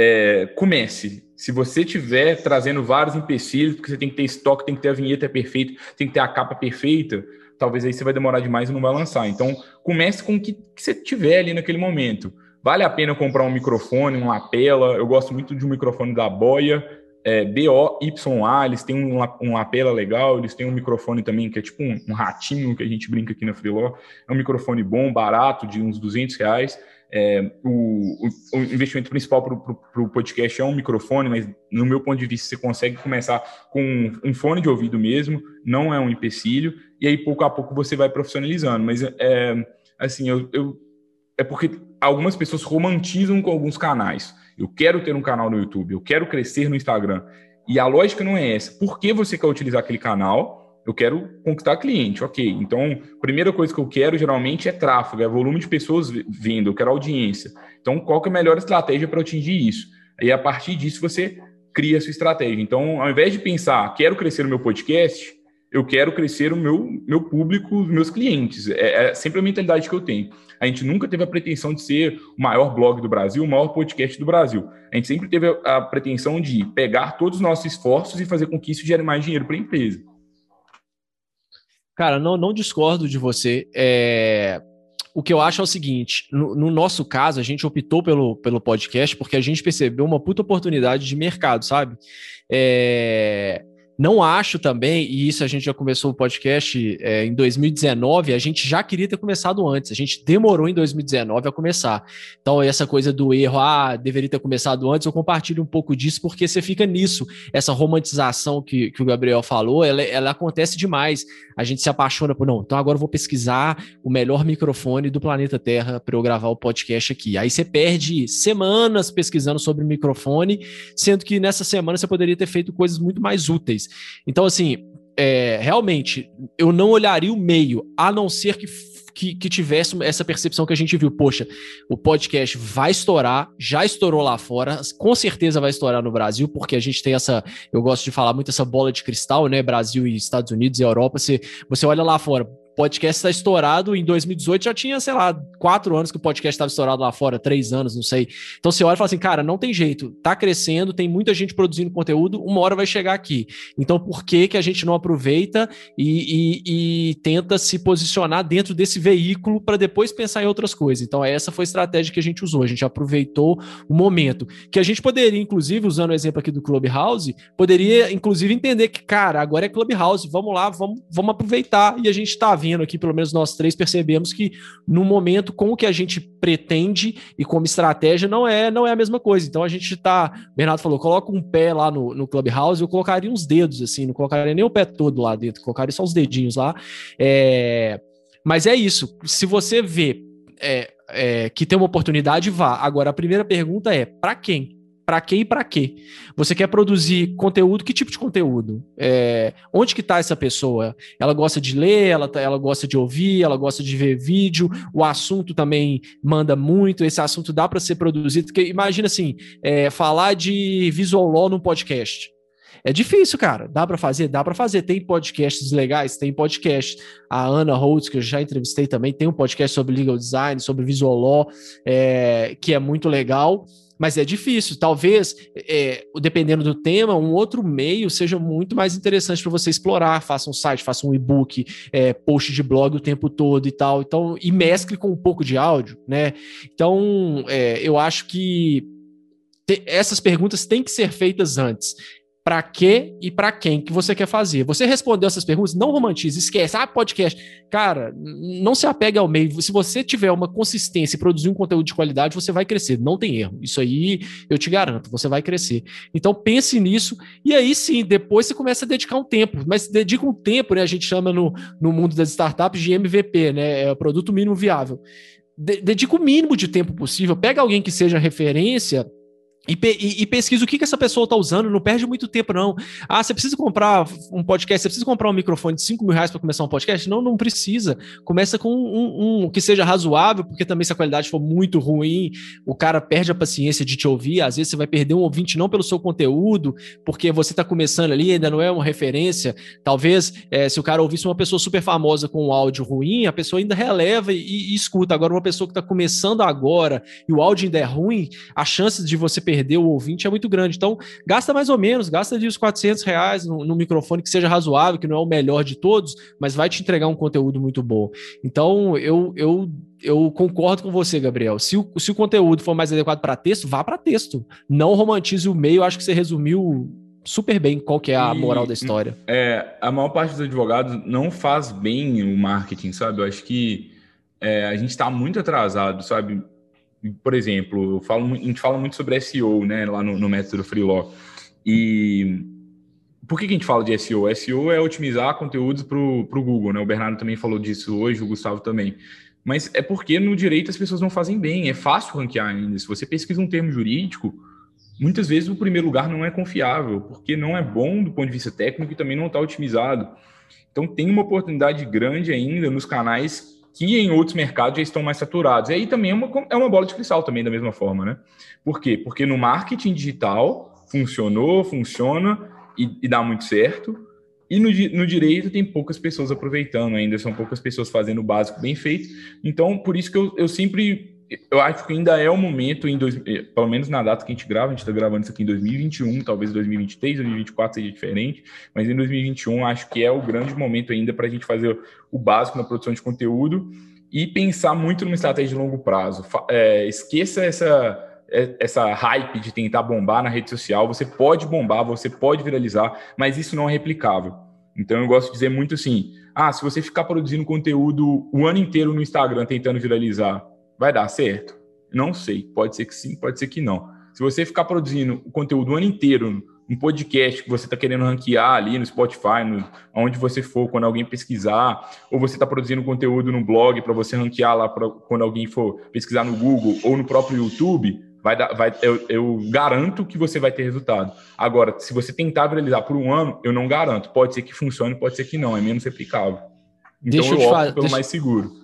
é, comece. Se você tiver trazendo vários empecilhos, porque você tem que ter estoque, tem que ter a vinheta perfeita, tem que ter a capa perfeita, talvez aí você vai demorar demais e não vai lançar. Então, comece com o que, que você tiver ali naquele momento. Vale a pena comprar um microfone, uma lapela. Eu gosto muito de um microfone da Boya, é, BOYA, eles têm um, um lapela legal, eles têm um microfone também que é tipo um, um, ratinho que a gente brinca aqui na Freeló. É um microfone bom, barato, de uns 200 reais. É, o, o, investimento principal para o podcast é um microfone, mas no meu ponto de vista você consegue começar com um, um, fone de ouvido mesmo, não é um empecilho, e aí pouco a pouco você vai profissionalizando. Mas é, assim, eu, eu é porque algumas pessoas romantizam com alguns canais. Eu quero ter um canal no YouTube, eu quero crescer no Instagram. E a lógica não é essa. Por que você quer utilizar aquele canal? Eu quero conquistar cliente, ok. Então, a primeira coisa que eu quero geralmente é tráfego, é volume de pessoas vindo, eu quero audiência. Então, qual que é a melhor estratégia para atingir isso? E a partir disso você cria a sua estratégia. Então, ao invés de pensar, quero crescer no meu podcast, eu quero crescer o meu, meu público, meus clientes. É, é, sempre a mentalidade que eu tenho. A gente nunca teve a pretensão de ser o maior blog do Brasil, o maior podcast do Brasil. A gente sempre teve a, a pretensão de pegar todos os nossos esforços e fazer com que isso gere mais dinheiro para a empresa. Cara, não, não discordo de você. É... O que eu acho é o seguinte: no, no, nosso caso, a gente optou pelo, pelo podcast porque a gente percebeu uma puta oportunidade de mercado, sabe? É Não acho também, e isso a gente já começou o podcast é, em 2019, a gente já queria ter começado antes, a gente demorou em 2019 a começar. Então, essa coisa do erro, ah, deveria ter começado antes, eu compartilho um pouco disso, porque você fica nisso. Essa romantização que, que o Gabriel falou, ela, ela acontece demais. A gente se apaixona por, não, então agora eu vou pesquisar o melhor microfone do planeta Terra para eu gravar o podcast aqui. Aí você perde semanas pesquisando sobre microfone, sendo que nessa semana você poderia ter feito coisas muito mais úteis. Então, assim, é, realmente, eu não olharia o meio, a não ser que que, que, tivesse essa percepção que a gente viu, poxa, o podcast vai estourar, já estourou lá fora, com certeza vai estourar no Brasil, porque a gente tem essa, eu gosto de falar muito essa bola de cristal, né, Brasil e Estados Unidos e Europa, você, você olha lá fora, podcast está estourado em 2018, já tinha, sei lá, quatro anos que o podcast estava estourado lá fora, três anos, não sei. Então você olha e fala assim, cara, não tem jeito, tá crescendo, tem muita gente produzindo conteúdo, uma hora vai chegar aqui. Então por que que a gente não aproveita e, e, e tenta se posicionar dentro desse veículo para depois pensar em outras coisas? Então essa foi a estratégia que a gente usou, a gente aproveitou o momento. Que a gente poderia, inclusive, usando o exemplo aqui do Clubhouse, poderia, inclusive, entender que, cara, agora é Clubhouse, vamos lá, vamos, vamos aproveitar e a gente está vindo aqui, pelo menos nós três percebemos que no momento com o que a gente pretende e como estratégia não é não é a mesma coisa. Então a gente está, Bernardo falou, coloca um pé lá no, no Clubhouse, eu colocaria uns dedos assim, não colocaria nem o pé todo lá dentro, colocaria só os dedinhos lá. É, mas é isso. Se você vê é, é, que tem uma oportunidade, vá. Agora a primeira pergunta é para quem? Para quem e para quê? Você quer produzir conteúdo? Que tipo de conteúdo? É, onde que está essa pessoa? Ela gosta de ler, ela, tá, ela gosta de ouvir, ela gosta de ver vídeo, o assunto também manda muito, esse assunto dá para ser produzido. Porque imagina assim, é, falar de visual law num podcast. É difícil, cara. Dá para fazer? Dá para fazer. Tem podcasts legais, tem podcast. A Ana Holtz, que eu já entrevistei também, tem um podcast sobre legal design, sobre visual law, é, que é muito legal mas é difícil. Talvez, é, dependendo do tema, um outro meio seja muito mais interessante para você explorar. Faça um site, faça um e-book, é, post de blog o tempo todo e tal. Então, e mescle com um pouco de áudio, né? Então, é, eu acho que essas perguntas têm que ser feitas antes para que e para quem que você quer fazer. Você respondeu essas perguntas, não romantize, esquece. Ah, podcast. Cara, não se apegue ao meio. Se você tiver uma consistência e produzir um conteúdo de qualidade, você vai crescer. Não tem erro. Isso aí eu te garanto, você vai crescer. Então pense nisso e aí sim, depois você começa a dedicar um tempo. Mas dedica um tempo, né? A gente chama no, no mundo das startups de MVP, né? É o produto mínimo viável. dedica o mínimo de tempo possível. Pega alguém que seja referência e, e, pesquisa o que, que essa pessoa está usando, não perde muito tempo, não. Ah, você precisa comprar um podcast, você precisa comprar um microfone de 5 mil reais para começar um podcast? Não, não precisa. Começa com um, um, que seja razoável, porque também se a qualidade for muito ruim, o cara perde a paciência de te ouvir. Às vezes você vai perder um ouvinte não pelo seu conteúdo, porque você está começando ali, ainda não é uma referência. Talvez, é, se o cara ouvisse uma pessoa super famosa com um áudio ruim, a pessoa ainda releva e, e escuta. Agora, uma pessoa que está começando agora e o áudio ainda é ruim, a chance de você perder o ouvinte é muito grande. Então, gasta mais ou menos, gasta de uns 400 reais no, no, microfone que seja razoável, que não é o melhor de todos, mas vai te entregar um conteúdo muito bom. Então, eu, eu, eu concordo com você, Gabriel. Se o, se o conteúdo for mais adequado para texto, vá para texto. Não romantize o meio. Acho que você resumiu super bem qual que é a moral da história. É, a maior parte dos advogados não faz bem o marketing, sabe? Eu acho que é, a gente está muito atrasado, sabe? Por exemplo, eu falo, a gente fala muito sobre SEO, né, lá no, no método Freelaw. E por que, que a gente fala de SEO? SEO é otimizar conteúdos para o Google, né? O Bernardo também falou disso hoje, o Gustavo também. Mas é porque no direito as pessoas não fazem bem, é fácil ranquear ainda. Se você pesquisa um termo jurídico, muitas vezes o primeiro lugar não é confiável, porque não é bom do ponto de vista técnico e também não está otimizado. Então tem uma oportunidade grande ainda nos canais que em outros mercados já estão mais saturados. E aí também é uma, é uma bola de cristal também, da mesma forma, né? Por quê? Porque no marketing digital funcionou, funciona e, e dá muito certo. E no, no, direito tem poucas pessoas aproveitando ainda, são poucas pessoas fazendo o básico bem feito. Então, por isso que eu, eu sempre eu acho que ainda é o momento, em dois, eh, pelo menos na data que a gente grava, a gente está gravando isso aqui em 2021, talvez 2023, 2024 seja diferente, mas em 2021 acho que é o grande momento ainda para a gente fazer o básico na produção de conteúdo e pensar muito numa estratégia de longo prazo. É, esqueça essa, é, essa hype de tentar bombar na rede social. Você pode bombar, você pode viralizar, mas isso não é replicável. Então eu gosto de dizer muito assim: ah, se você ficar produzindo conteúdo o ano inteiro no Instagram tentando viralizar, vai dar certo? Não sei. Pode ser que sim, pode ser que não. Se você ficar produzindo o conteúdo o ano inteiro um podcast que você está querendo ranquear ali no Spotify, no, onde você for, quando alguém pesquisar, ou você está produzindo conteúdo no blog para você ranquear lá pra, quando alguém for pesquisar no Google ou no próprio YouTube, vai dar, vai, eu, eu, garanto que você vai ter resultado. Agora, se você tentar viralizar por um ano, eu não garanto. Pode ser que funcione, pode ser que não, é menos replicável. Então deixa eu, eu opto pelo deixa... mais seguro.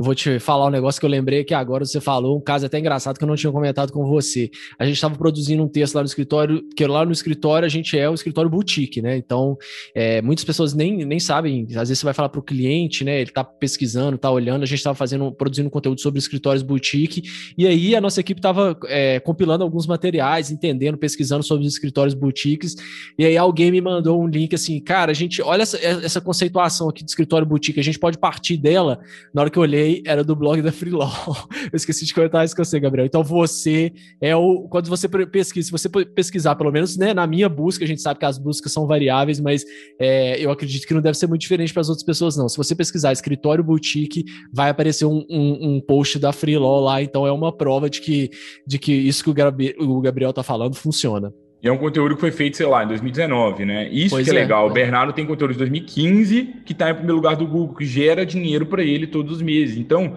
Eu vou te falar um negócio que eu lembrei que agora você falou, um caso até engraçado que eu não tinha comentado com você. A gente estava produzindo um texto lá no escritório, que lá no escritório a gente é o escritório boutique, né? Então, é, muitas pessoas nem, nem sabem, às vezes você vai falar para o cliente, né? Ele está pesquisando, está olhando, a gente estava fazendo, produzindo conteúdo sobre escritórios boutique, e aí a nossa equipe estava é, compilando alguns materiais, entendendo, pesquisando sobre os escritórios boutiques, e aí alguém me mandou um link assim, cara, a gente, olha essa, essa conceituação aqui de escritório boutique, a gente pode partir dela, na hora que eu olhei, era do blog da Freelaw. Eu esqueci de comentar isso com você, Gabriel. Então você é o. Quando você pesquisa, se você pesquisar, pelo menos né, na minha busca, a gente sabe que as buscas são variáveis, mas é, eu acredito que não deve ser muito diferente para as outras pessoas, não. Se você pesquisar escritório boutique, vai aparecer um, um, um post da Freelaw lá, então é uma prova de que, de que isso que o Gabriel está falando funciona. E é um conteúdo que foi feito, sei lá, em 2019, né? Isso pois que é, é legal. É. O Bernardo tem conteúdo de 2015 que está em primeiro lugar do Google, que gera dinheiro para ele todos os meses. Então,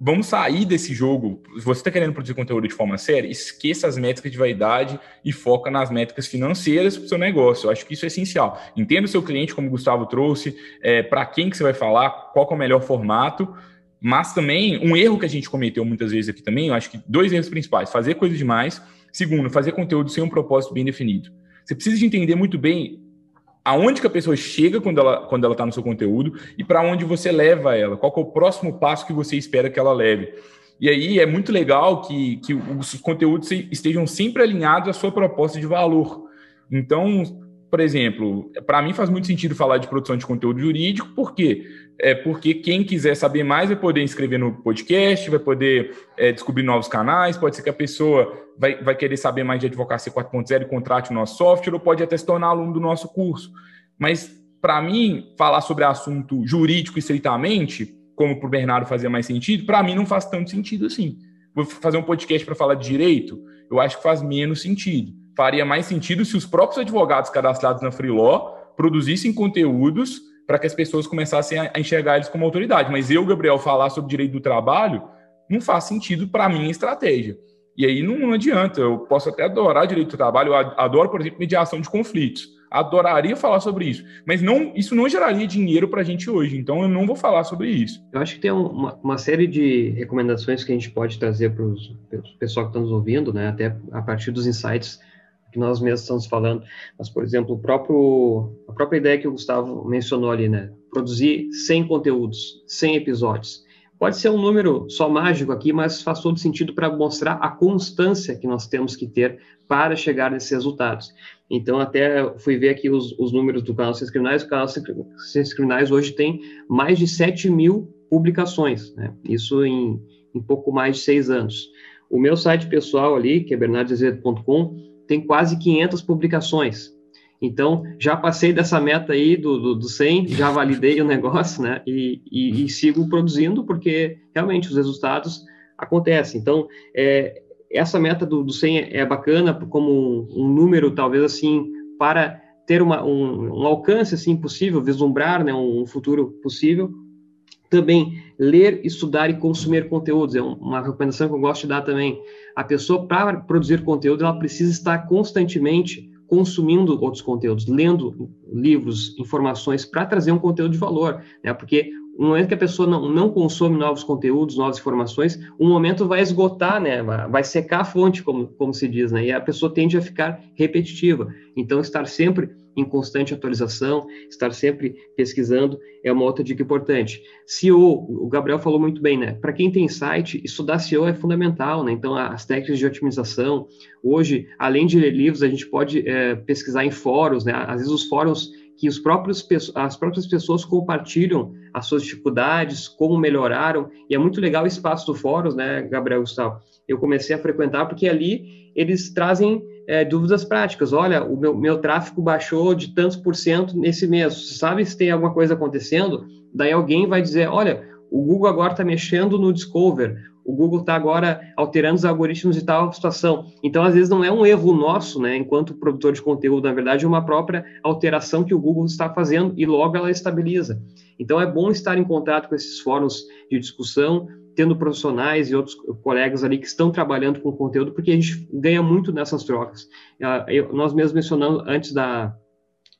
vamos sair desse jogo. Se você está querendo produzir conteúdo de forma séria, esqueça as métricas de vaidade e foca nas métricas financeiras para o seu negócio. Eu acho que isso é essencial. Entenda o seu cliente, como o Gustavo trouxe, é, para quem que você vai falar, qual é o melhor formato. Mas também, um erro que a gente cometeu muitas vezes aqui também, eu acho que dois erros principais. Fazer coisa demais Segundo, fazer conteúdo sem um propósito bem definido. Você precisa de entender muito bem aonde que a pessoa chega quando ela quando ela está no seu conteúdo e para onde você leva ela. Qual é o próximo passo que você espera que ela leve. E aí é muito legal que, que os conteúdos estejam sempre alinhados à sua proposta de valor. Então, por exemplo, para mim faz muito sentido falar de produção de conteúdo jurídico, por quê? É porque quem quiser saber mais vai poder inscrever no podcast, vai poder é, descobrir novos canais, pode ser que a pessoa vai, vai querer saber mais de advocacia 4.0 e contrate o nosso software, ou pode até se tornar aluno do nosso curso. Mas, para mim, falar sobre assunto jurídico estritamente, como para o Bernardo fazia mais sentido, para mim não faz tanto sentido assim. Vou fazer um podcast para falar de direito, eu acho que faz menos sentido faria mais sentido se os próprios advogados cadastrados na Freeló produzissem conteúdos para que as pessoas começassem a enxergar eles como autoridade. Mas eu, Gabriel, falar sobre direito do trabalho não faz sentido para a minha estratégia. E aí não, adianta. Eu posso até adorar direito do trabalho, eu adoro, por exemplo, mediação de conflitos. Adoraria falar sobre isso, mas não, isso não geraria dinheiro para a gente hoje, então eu não vou falar sobre isso. Eu acho que tem uma, uma série de recomendações que a gente pode trazer para o pessoal que está nos ouvindo, né, até a partir dos insights que nós mesmos estamos falando, mas, por exemplo, próprio, a própria ideia que o Gustavo mencionou ali, né? Produzir 100 conteúdos, 100 episódios. Pode ser um número só mágico aqui, mas faz todo sentido para mostrar a constância que nós temos que ter para chegar nesses resultados. Então, até fui ver aqui os, os números do canal Ciências Criminais. O canal Ciências Criminais hoje tem mais de 7 mil publicações, né? isso em, em pouco mais de seis anos. O meu site pessoal ali, que é bernardezedo.com, tem quase 500 publicações. Então, já passei dessa meta aí do, do, do 100, já validei o negócio, né? E, e, e, sigo produzindo, porque realmente os resultados acontecem. Então, é, essa meta do, do 100 é bacana como um, número, talvez assim, para ter uma, um, um, alcance assim possível, vislumbrar né, um futuro possível. Também ler, estudar e consumir conteúdos é uma recomendação que eu gosto de dar também. A pessoa, para produzir conteúdo, ela precisa estar constantemente consumindo outros conteúdos, lendo livros, informações para trazer um conteúdo de valor, né? Porque no momento que a pessoa não, não consome novos conteúdos, novas informações, um momento vai esgotar, né? Vai secar a fonte, como, como se diz, né? E a pessoa tende a ficar repetitiva. Então, estar sempre em constante atualização, estar sempre pesquisando é uma outra dica importante. SEO, o Gabriel falou muito bem, né? Para quem tem site, estudar SEO é fundamental, né? Então, as técnicas de otimização, hoje, além de ler livros, a gente pode é, pesquisar em fóruns, né? Às vezes os fóruns que os próprios, as próprias pessoas compartilham as suas dificuldades, como melhoraram, e é muito legal o espaço do fórum, né, Gabriel Gustavo? Eu comecei a frequentar porque ali eles trazem é, dúvidas práticas. Olha, o meu, meu tráfego baixou de tantos por cento nesse mês. Sabe se tem alguma coisa acontecendo? Daí alguém vai dizer, olha, o Google agora está mexendo no Discover, o Google está agora alterando os algoritmos de tal situação. Então, às vezes, não é um erro nosso, né, enquanto produtor de conteúdo, na verdade, é uma própria alteração que o Google está fazendo e logo ela estabiliza. Então, é bom estar em contato com esses fóruns de discussão, tendo profissionais e outros colegas ali que estão trabalhando com conteúdo, porque a gente ganha muito nessas trocas. Ah, eu, nós mesmos mencionamos antes da,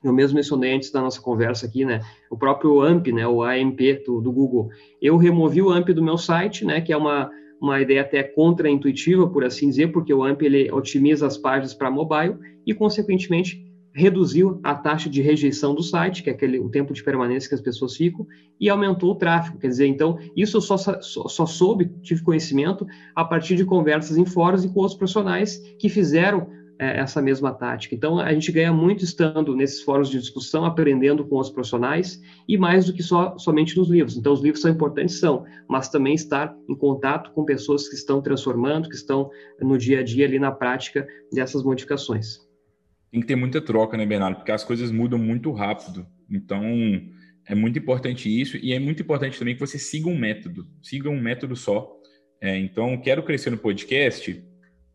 eu mesmo mencionei antes da nossa conversa aqui, né, o próprio AMP, né, o AMP do, do Google. Eu removi o AMP do meu site, né, que é uma, uma ideia até contra-intuitiva, por assim dizer, porque o AMP ele otimiza as páginas para mobile e, consequentemente, reduziu a taxa de rejeição do site, que é aquele, o tempo de permanência que as pessoas ficam, e aumentou o tráfego. Quer dizer, então, isso eu só, só, só soube, tive conhecimento a partir de conversas em fóruns e com outros profissionais que fizeram é, essa mesma tática. Então, a gente ganha muito estando nesses fóruns de discussão, aprendendo com os profissionais, e mais do que só somente nos livros. Então, os livros são importantes, são, mas também estar em contato com pessoas que estão transformando, que estão no dia a dia ali na prática dessas modificações. Tem que ter muita troca, né, Bernardo? Porque as coisas mudam muito rápido. Então, é muito importante isso, e é muito importante também que você siga um método, siga um método só. É, então, quero crescer no podcast,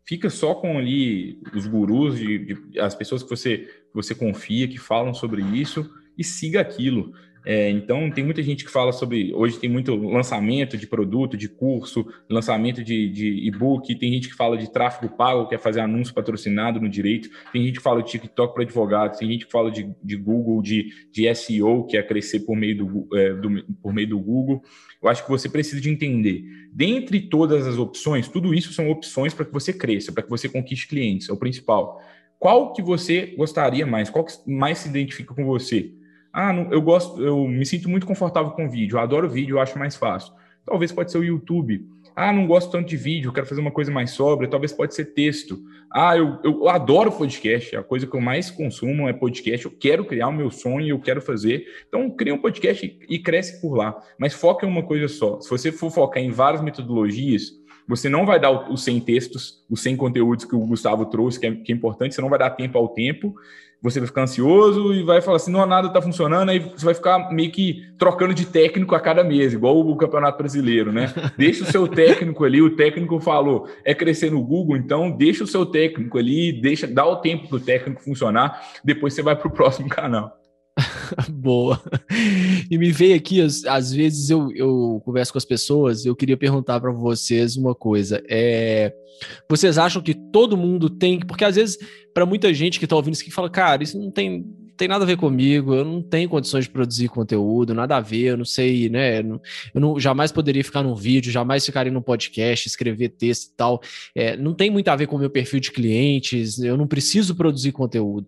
fica só com ali os gurus, de, de, as pessoas que você, que você confia, que falam sobre isso, e siga aquilo. É, então, tem muita gente que fala sobre. Hoje tem muito lançamento de produto, de curso, lançamento de, de e-book. Tem gente que fala de tráfego pago, quer fazer anúncio patrocinado no direito. Tem gente que fala de TikTok para advogados. Tem gente que fala de, de Google, de, de SEO, que é crescer por meio do, é, do, por meio do Google. Eu acho que você precisa de entender. Dentre todas as opções, tudo isso são opções para que você cresça, para que você conquiste clientes. É o principal. Qual que você gostaria mais? Qual que mais se identifica com você? Ah, não, eu gosto, eu me sinto muito confortável com vídeo, eu adoro vídeo, eu acho mais fácil. Talvez pode ser o YouTube. Ah, não gosto tanto de vídeo, quero fazer uma coisa mais sóbria, talvez pode ser texto. Ah, eu, eu adoro podcast, a coisa que eu mais consumo é podcast, eu quero criar o meu sonho, eu quero fazer. Então, cria um podcast e, e cresce por lá. Mas foca em uma coisa só. Se você for focar em várias metodologias, você não vai dar os 100 textos, os 100 conteúdos que o Gustavo trouxe, que é, que é importante, você não vai dar tempo ao tempo, você vai ficar ansioso e vai falar assim, não, nada está funcionando, aí você vai ficar meio que trocando de técnico a cada mês, igual o Campeonato Brasileiro, né? Deixa o seu técnico ali, o técnico falou, é crescer no Google, então deixa o seu técnico ali, deixa, dá o tempo para o técnico funcionar, depois você vai para o próximo canal. Boa. E me veio aqui, às, vezes eu, eu converso com as pessoas, eu queria perguntar para vocês uma coisa. É, vocês acham que todo mundo tem. Porque às vezes, para muita gente que está ouvindo isso aqui, fala, cara, isso não tem, tem nada a ver comigo, eu não tenho condições de produzir conteúdo, nada a ver, eu não sei, né? Eu não, jamais poderia ficar num vídeo, jamais ficaria num podcast, escrever texto e tal. É, não tem muito a ver com o meu perfil de clientes, eu não preciso produzir conteúdo.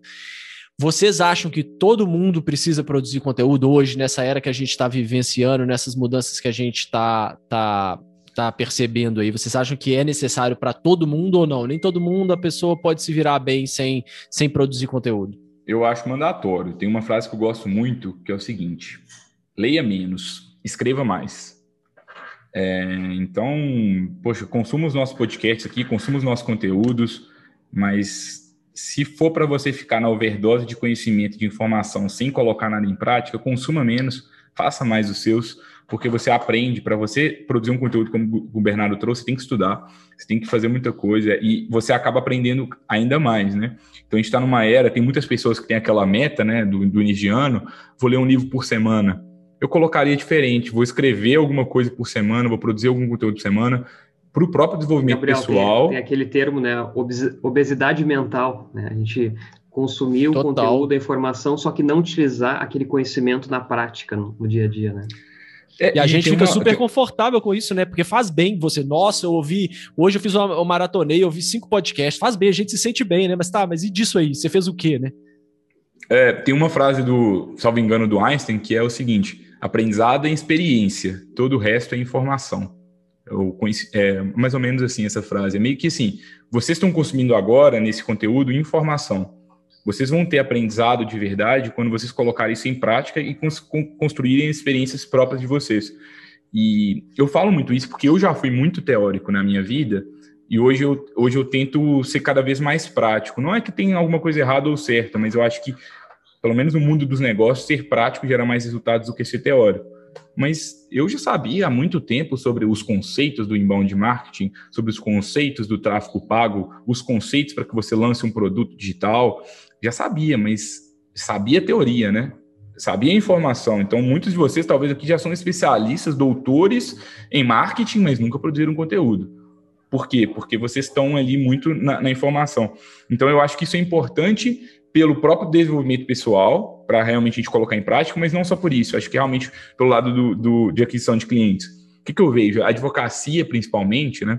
Vocês acham que todo mundo precisa produzir conteúdo hoje, nessa era que a gente está vivenciando, nessas mudanças que a gente está tá, tá percebendo aí? Vocês acham que é necessário para todo mundo ou não? Nem todo mundo a pessoa pode se virar bem sem, sem produzir conteúdo. Eu acho mandatório. Tem uma frase que eu gosto muito, que é o seguinte: leia menos, escreva mais. É, então, poxa, consuma os nossos podcasts aqui, consuma os nossos conteúdos, mas se for para você ficar na overdose de conhecimento, de informação, sem colocar nada em prática, consuma menos, faça mais os seus, porque você aprende. Para você produzir um conteúdo como o Bernardo trouxe, você tem que estudar, você tem que fazer muita coisa e você acaba aprendendo ainda mais, né? Então a gente está numa era, tem muitas pessoas que têm aquela meta, né, do, do vou ler um livro por semana. Eu colocaria diferente, vou escrever alguma coisa por semana, vou produzir algum conteúdo por semana, para o próprio desenvolvimento Gabriel, pessoal. Tem, tem, aquele termo, né, obesidade mental, né? A gente consumir o Total. conteúdo, a informação, só que não utilizar aquele conhecimento na prática, no, no dia a dia, né? É, e a gente fica uma... super confortável com isso, né? Porque faz bem você. Nossa, eu ouvi. Hoje eu fiz uma, uma maratonei, eu ouvi cinco podcasts. Faz bem, a gente se sente bem, né? Mas tá, mas e disso aí? Você fez o quê, né? É, tem uma frase do, salvo engano, do Einstein, que é o seguinte: aprendizado é experiência, todo o resto é informação. Eu é, mais ou menos assim essa frase. É meio que assim, vocês estão consumindo agora nesse conteúdo informação. Vocês vão ter aprendizado de verdade quando vocês colocarem isso em prática e cons construírem experiências próprias de vocês. E eu falo muito isso porque eu já fui muito teórico na minha vida e hoje eu, hoje eu tento ser cada vez mais prático. Não é que tem alguma coisa errada ou certa, mas eu acho que, pelo menos no mundo dos negócios, ser prático gera mais resultados do que ser teórico. Mas eu já sabia há muito tempo sobre os conceitos do inbound marketing, sobre os conceitos do tráfego pago, os conceitos para que você lance um produto digital, já sabia, mas sabia teoria, né? Sabia informação. Então, muitos de vocês, talvez aqui, já são especialistas, doutores em marketing, mas nunca produziram conteúdo. Por quê? Porque vocês estão ali muito na, na informação. Então, eu acho que isso é importante pelo próprio desenvolvimento pessoal, para realmente a gente colocar em prática, mas não só por isso. Acho que realmente pelo lado do, do de aquisição de clientes. O que, que eu vejo? A advocacia, principalmente, né?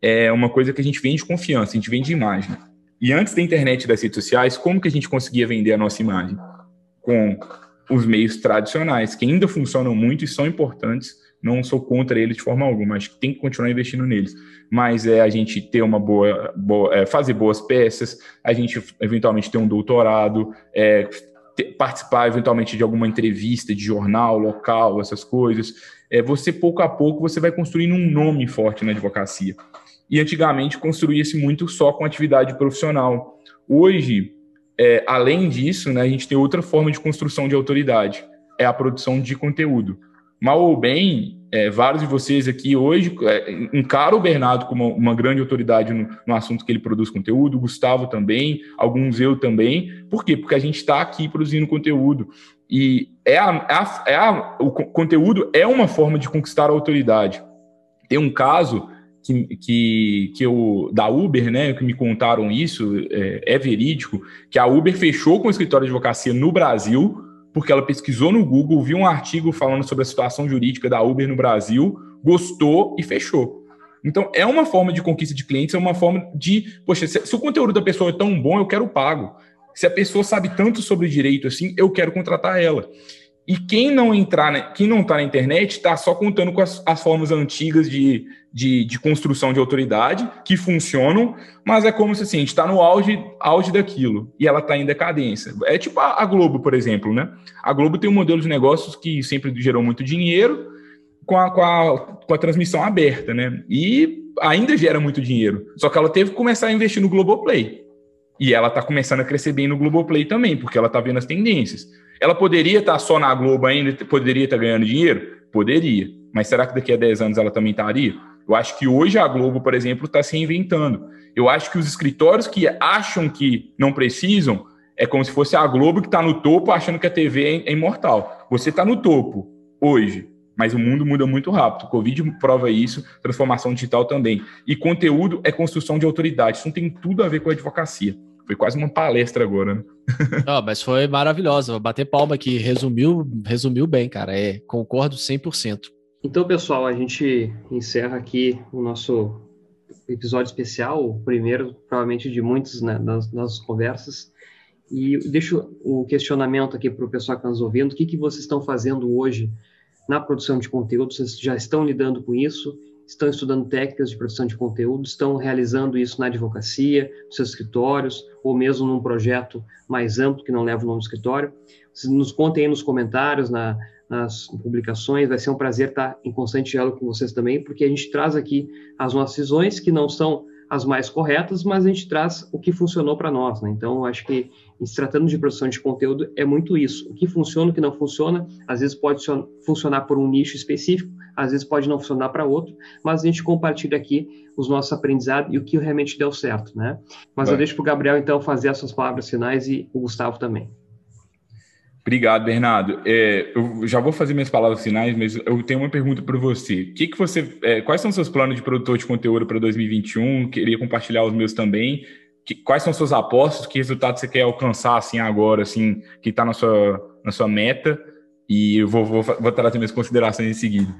É uma coisa que a gente vende confiança, a gente vende imagem. E antes da internet e das redes sociais, como que a gente conseguia vender a nossa imagem? Com os meios tradicionais, que ainda funcionam muito e são importantes. Não sou contra eles de forma alguma, acho que tem que continuar investindo neles. Mas é a gente ter uma boa, boa é, fazer boas peças, a gente eventualmente ter um doutorado, é, ter, participar eventualmente de alguma entrevista de jornal local, essas coisas. É, você pouco a pouco você vai construindo um nome forte na advocacia e antigamente construía-se muito só com atividade profissional. Hoje, é, além disso, né, a gente tem outra forma de construção de autoridade, é a produção de conteúdo. Mal ou bem, é, vários de vocês aqui hoje é, encaram o Bernardo como uma, grande autoridade no, no, assunto que ele produz conteúdo, o Gustavo também, alguns eu também. Por quê? Porque a gente está aqui produzindo conteúdo. E é a, é a, é a, o conteúdo é uma forma de conquistar a autoridade. Tem um caso que, que, que eu, da Uber, né, que me contaram isso, é, é, verídico, que a Uber fechou com o escritório de advocacia no Brasil, porque ela pesquisou no Google, viu um artigo falando sobre a situação jurídica da Uber no Brasil, gostou e fechou. Então, é uma forma de conquista de clientes, é uma forma de, poxa, se, o conteúdo da pessoa é tão bom, eu quero pago. Se a pessoa sabe tanto sobre direito assim, eu quero contratar ela. E quem não entrar, quem não está na internet, está só contando com as, as formas antigas de, de, de, construção de autoridade, que funcionam, mas é como se assim, a gente está no auge, auge daquilo, e ela está em decadência. É tipo a, a, Globo, por exemplo, né? A Globo tem um modelo de negócios que sempre gerou muito dinheiro com a, com a, com a transmissão aberta, né? E ainda gera muito dinheiro. Só que ela teve que começar a investir no Globoplay. E ela está começando a crescer bem no Globoplay também, porque ela está vendo as tendências. Ela poderia estar só na Globo ainda, poderia estar ganhando dinheiro? Poderia. Mas será que daqui a 10 anos ela também estaria? Eu acho que hoje a Globo, por exemplo, está se reinventando. Eu acho que os escritórios que acham que não precisam é como se fosse a Globo que está no topo achando que a TV é imortal. Você está no topo hoje, mas o mundo muda muito rápido. O Covid prova isso, transformação digital também. E conteúdo é construção de autoridade. Isso não tem tudo a ver com a advocacia. Foi quase uma palestra agora, né? oh, mas foi maravilhosa. Vou bater palma aqui. Resumiu, resumiu bem, cara. É, concordo 100%. Então, pessoal, a gente encerra aqui o nosso episódio especial, o primeiro, provavelmente, de muitos né, das nossas conversas. E deixo o questionamento aqui para o pessoal que está nos ouvindo: o que, que vocês estão fazendo hoje na produção de conteúdo? Vocês já estão lidando com isso? Estão estudando técnicas de produção de conteúdo, estão realizando isso na advocacia, nos seus escritórios, ou mesmo num projeto mais amplo que não leva o nome do escritório. Nos contem aí nos comentários, na, nas publicações, vai ser um prazer estar em constante diálogo com vocês também, porque a gente traz aqui as nossas visões, que não são as mais corretas, mas a gente traz o que funcionou para nós, né? Então, acho que se tratando de produção de conteúdo, é muito isso. O que funciona, o que não funciona, às vezes pode funcionar por um nicho específico, às vezes pode não funcionar para outro, mas a gente compartilha aqui os nossos aprendizados e o que realmente deu certo, né? Mas Vai. eu deixo para o Gabriel, então, fazer as suas palavras finais e o Gustavo também. Obrigado, Bernardo. É, eu já vou fazer minhas palavras finais, mas eu tenho uma pergunta para você. Que que você é, quais são seus planos de produtor de conteúdo para 2021? Queria compartilhar os meus também. Que, quais são suas apostas? Que resultados você quer alcançar assim agora, assim, que está na sua, na sua meta? E eu vou, vou, vou trazer minhas considerações em seguida.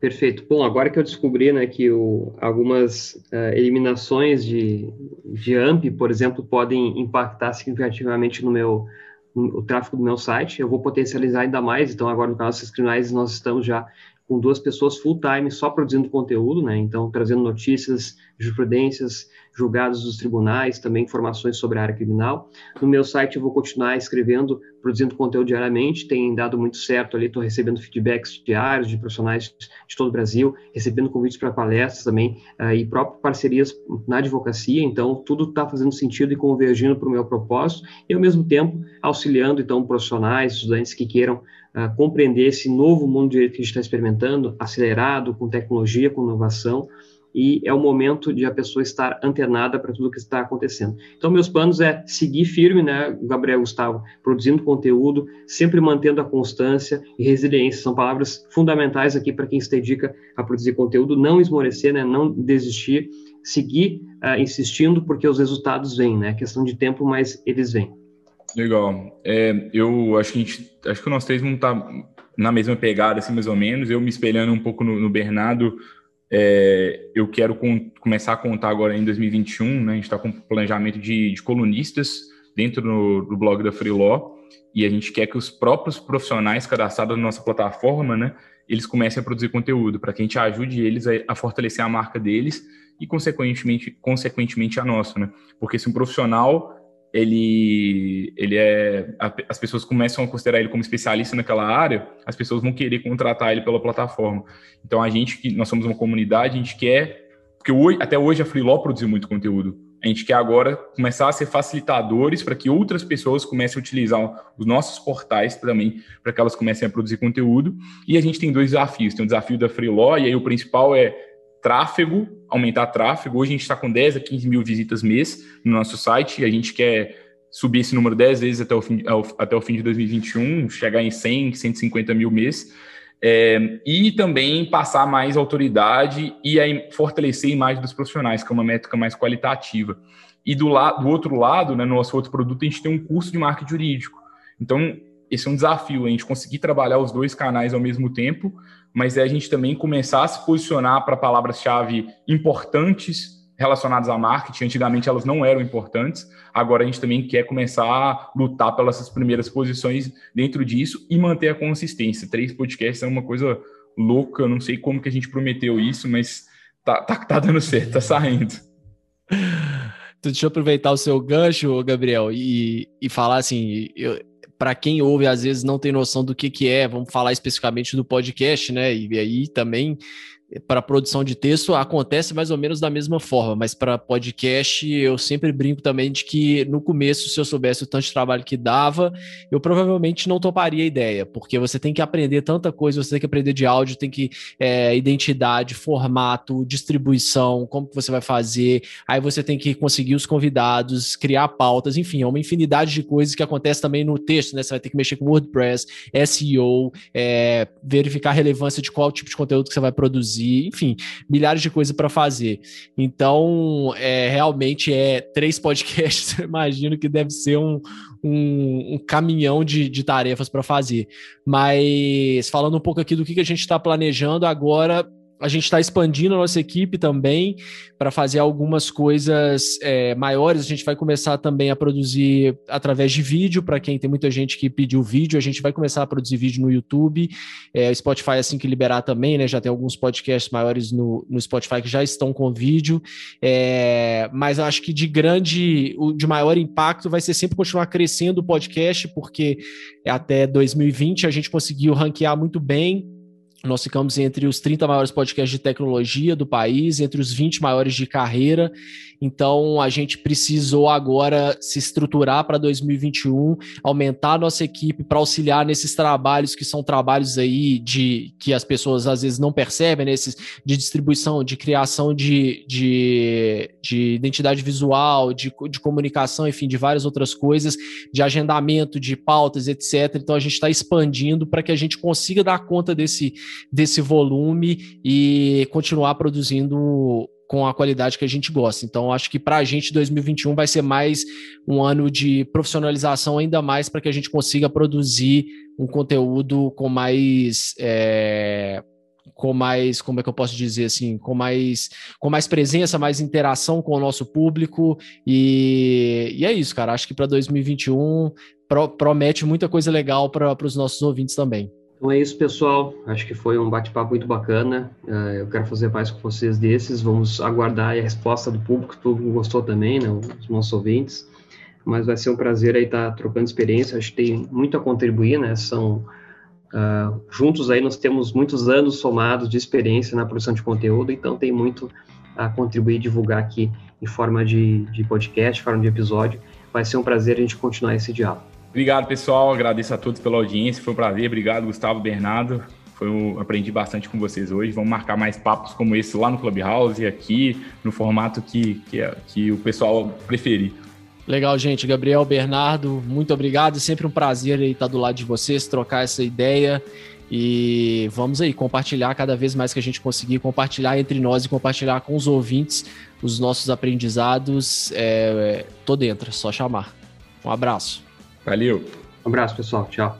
Perfeito. Bom, agora que eu descobri né, que o, algumas uh, eliminações de, de AMP, por exemplo, podem impactar significativamente no meu o tráfego do meu site, eu vou potencializar ainda mais. Então, agora no canal Criminais, nós estamos já com duas pessoas full time só produzindo conteúdo, né? Então, trazendo notícias jurisprudências, julgados dos tribunais, também informações sobre a área criminal. No meu site eu vou continuar escrevendo, produzindo conteúdo diariamente, tem dado muito certo ali, estou recebendo feedbacks diários de profissionais de todo o Brasil, recebendo convites para palestras também, uh, e próprias parcerias na advocacia, então tudo está fazendo sentido e convergindo para o meu propósito, e ao mesmo tempo auxiliando então profissionais, estudantes que queiram compreender esse novo mundo de direito que a gente está experimentando, acelerado, com tecnologia, com inovação, e é o momento de a pessoa estar antenada para tudo que está acontecendo. Então, meus planos é seguir firme, né, Gabriel Gustavo, produzindo conteúdo, sempre mantendo a constância e resiliência, são palavras fundamentais aqui para quem se dedica a produzir conteúdo, não esmorecer, né, não desistir, seguir uh, insistindo, porque os resultados vêm, né, questão de tempo, mas eles vêm. Legal. É, eu acho que a gente, acho que nós três vamos estar na mesma pegada, assim, mais ou menos. Eu me espelhando um pouco no, no Bernardo, é, eu quero com, começar a contar agora em 2021, né? A gente está com planejamento de, de colunistas dentro do, do, blog da Freeló e a gente quer que os próprios profissionais cadastrados na nossa plataforma, né? Eles comecem a produzir conteúdo para que a gente ajude eles a, a, fortalecer a marca deles e consequentemente, consequentemente a nossa, né? Porque se um profissional ele, ele é. As pessoas começam a considerar ele como especialista naquela área, as pessoas vão querer contratar ele pela plataforma. Então, a gente, que nós somos uma comunidade, a gente quer. Porque hoje, até hoje a Freeló produziu muito conteúdo. A gente quer agora começar a ser facilitadores para que outras pessoas comecem a utilizar os nossos portais também, para que elas comecem a produzir conteúdo. E a gente tem dois desafios. Tem o desafio da Freeló, e aí o principal é tráfego, aumentar tráfego. Hoje a gente está com 10 a 15 mil visitas mês no nosso site e a gente quer subir esse número 10 vezes até o fim, até o fim de 2021, chegar em 100, 150 mil mês. É, e também passar mais autoridade e a, fortalecer a imagem dos profissionais, que é uma métrica mais qualitativa. E do, la, do outro lado, né, no nosso outro produto, a gente tem um curso de marketing jurídico. Então, esse é um desafio, a gente conseguir trabalhar os dois canais ao mesmo tempo, mas é a gente também começar a se posicionar para palavras-chave importantes relacionadas a marketing. Antigamente elas não eram importantes, agora a gente também quer começar a lutar pelas primeiras posições dentro disso e manter a consistência. Três podcasts é uma coisa louca, eu não sei como que a gente prometeu isso, mas tá, tá, tá dando certo, tá saindo. Deixa eu aproveitar o seu gancho, Gabriel, e, e falar assim, eu, para quem ouve, às vezes não tem noção do que, que é, vamos falar especificamente do podcast, né? E aí também para produção de texto acontece mais ou menos da mesma forma, mas para podcast eu sempre brinco também de que no começo, se eu soubesse o tanto de trabalho que dava, eu provavelmente não toparia a ideia, porque você tem que aprender tanta coisa, você tem que aprender de áudio, tem que é, identidade, formato, distribuição, como que você vai fazer, aí você tem que conseguir os convidados, criar pautas, enfim, é uma infinidade de coisas que acontece também no texto, né? Você vai ter que mexer com WordPress, SEO, é, verificar a relevância de qual tipo de conteúdo que você vai produzir produzir, enfim, milhares de coisas para fazer. Então, é, realmente é três podcasts, eu imagino que deve ser um, um, um caminhão de, de tarefas para fazer. Mas falando um pouco aqui do que, que a gente está planejando agora, a gente está expandindo a nossa equipe também para fazer algumas coisas é, maiores. A gente vai começar também a produzir através de vídeo, para quem tem muita gente que pediu vídeo, a gente vai começar a produzir vídeo no YouTube. É, Spotify, assim que liberar também, né? Já tem alguns podcasts maiores no, no Spotify que já estão com vídeo. É, mas acho que de grande, de maior impacto vai ser sempre continuar crescendo o podcast, porque até 2020 a gente conseguiu ranquear muito bem nós ficamos entre os 30 maiores podcasts de tecnologia do país, entre os 20 maiores de carreira. Então, a gente precisou agora se estruturar para 2021, aumentar a nossa equipe para auxiliar nesses trabalhos que são trabalhos aí de que as pessoas às vezes não percebem, nesses né? de distribuição, de criação de, de, de identidade visual, de, de comunicação, enfim, de várias outras coisas, de agendamento, de pautas, etc. Então, a gente está expandindo para que a gente consiga dar conta desse desse volume e continuar produzindo com a qualidade que a gente gosta. Então, acho que para a gente 2021 vai ser mais um ano de profissionalização ainda mais para que a gente consiga produzir um conteúdo com mais é, com mais, como é que eu posso dizer assim, com mais, com mais presença, mais interação com o nosso público e, e é isso, cara. Acho que para 2021 pro, promete muita coisa legal para os nossos ouvintes também. Então é isso, pessoal. Acho que foi um bate-papo muito bacana. Uh, eu quero fazer mais com vocês desses. Vamos aguardar a resposta do público. Público gostou também, né, os nossos ouvintes. Mas vai ser um prazer aí estar trocando experiência. Acho que tem muito a contribuir, né? São uh, juntos aí nós temos muitos anos somados de experiência na produção de conteúdo. Então tem muito a contribuir e divulgar aqui em forma de, de podcast, em forma de episódio. Vai ser um prazer a gente continuar esse diálogo. Obrigado, pessoal. Agradeço a todos pela audiência. Foi um prazer. Obrigado, Gustavo Bernardo. Foi um, aprendi bastante com vocês hoje. Vamos marcar mais papos como esse lá no Clubhouse e aqui no formato que, que, é, que o pessoal preferir. Legal, gente. Gabriel, Bernardo, muito obrigado. Sempre um prazer estar do lado de vocês, trocar essa ideia. E vamos aí compartilhar cada vez mais que a gente conseguir, compartilhar entre nós e compartilhar com os ouvintes os nossos aprendizados. É, tô dentro, é só chamar. Um abraço. Valeu. Um abraço, pessoal. Tchau.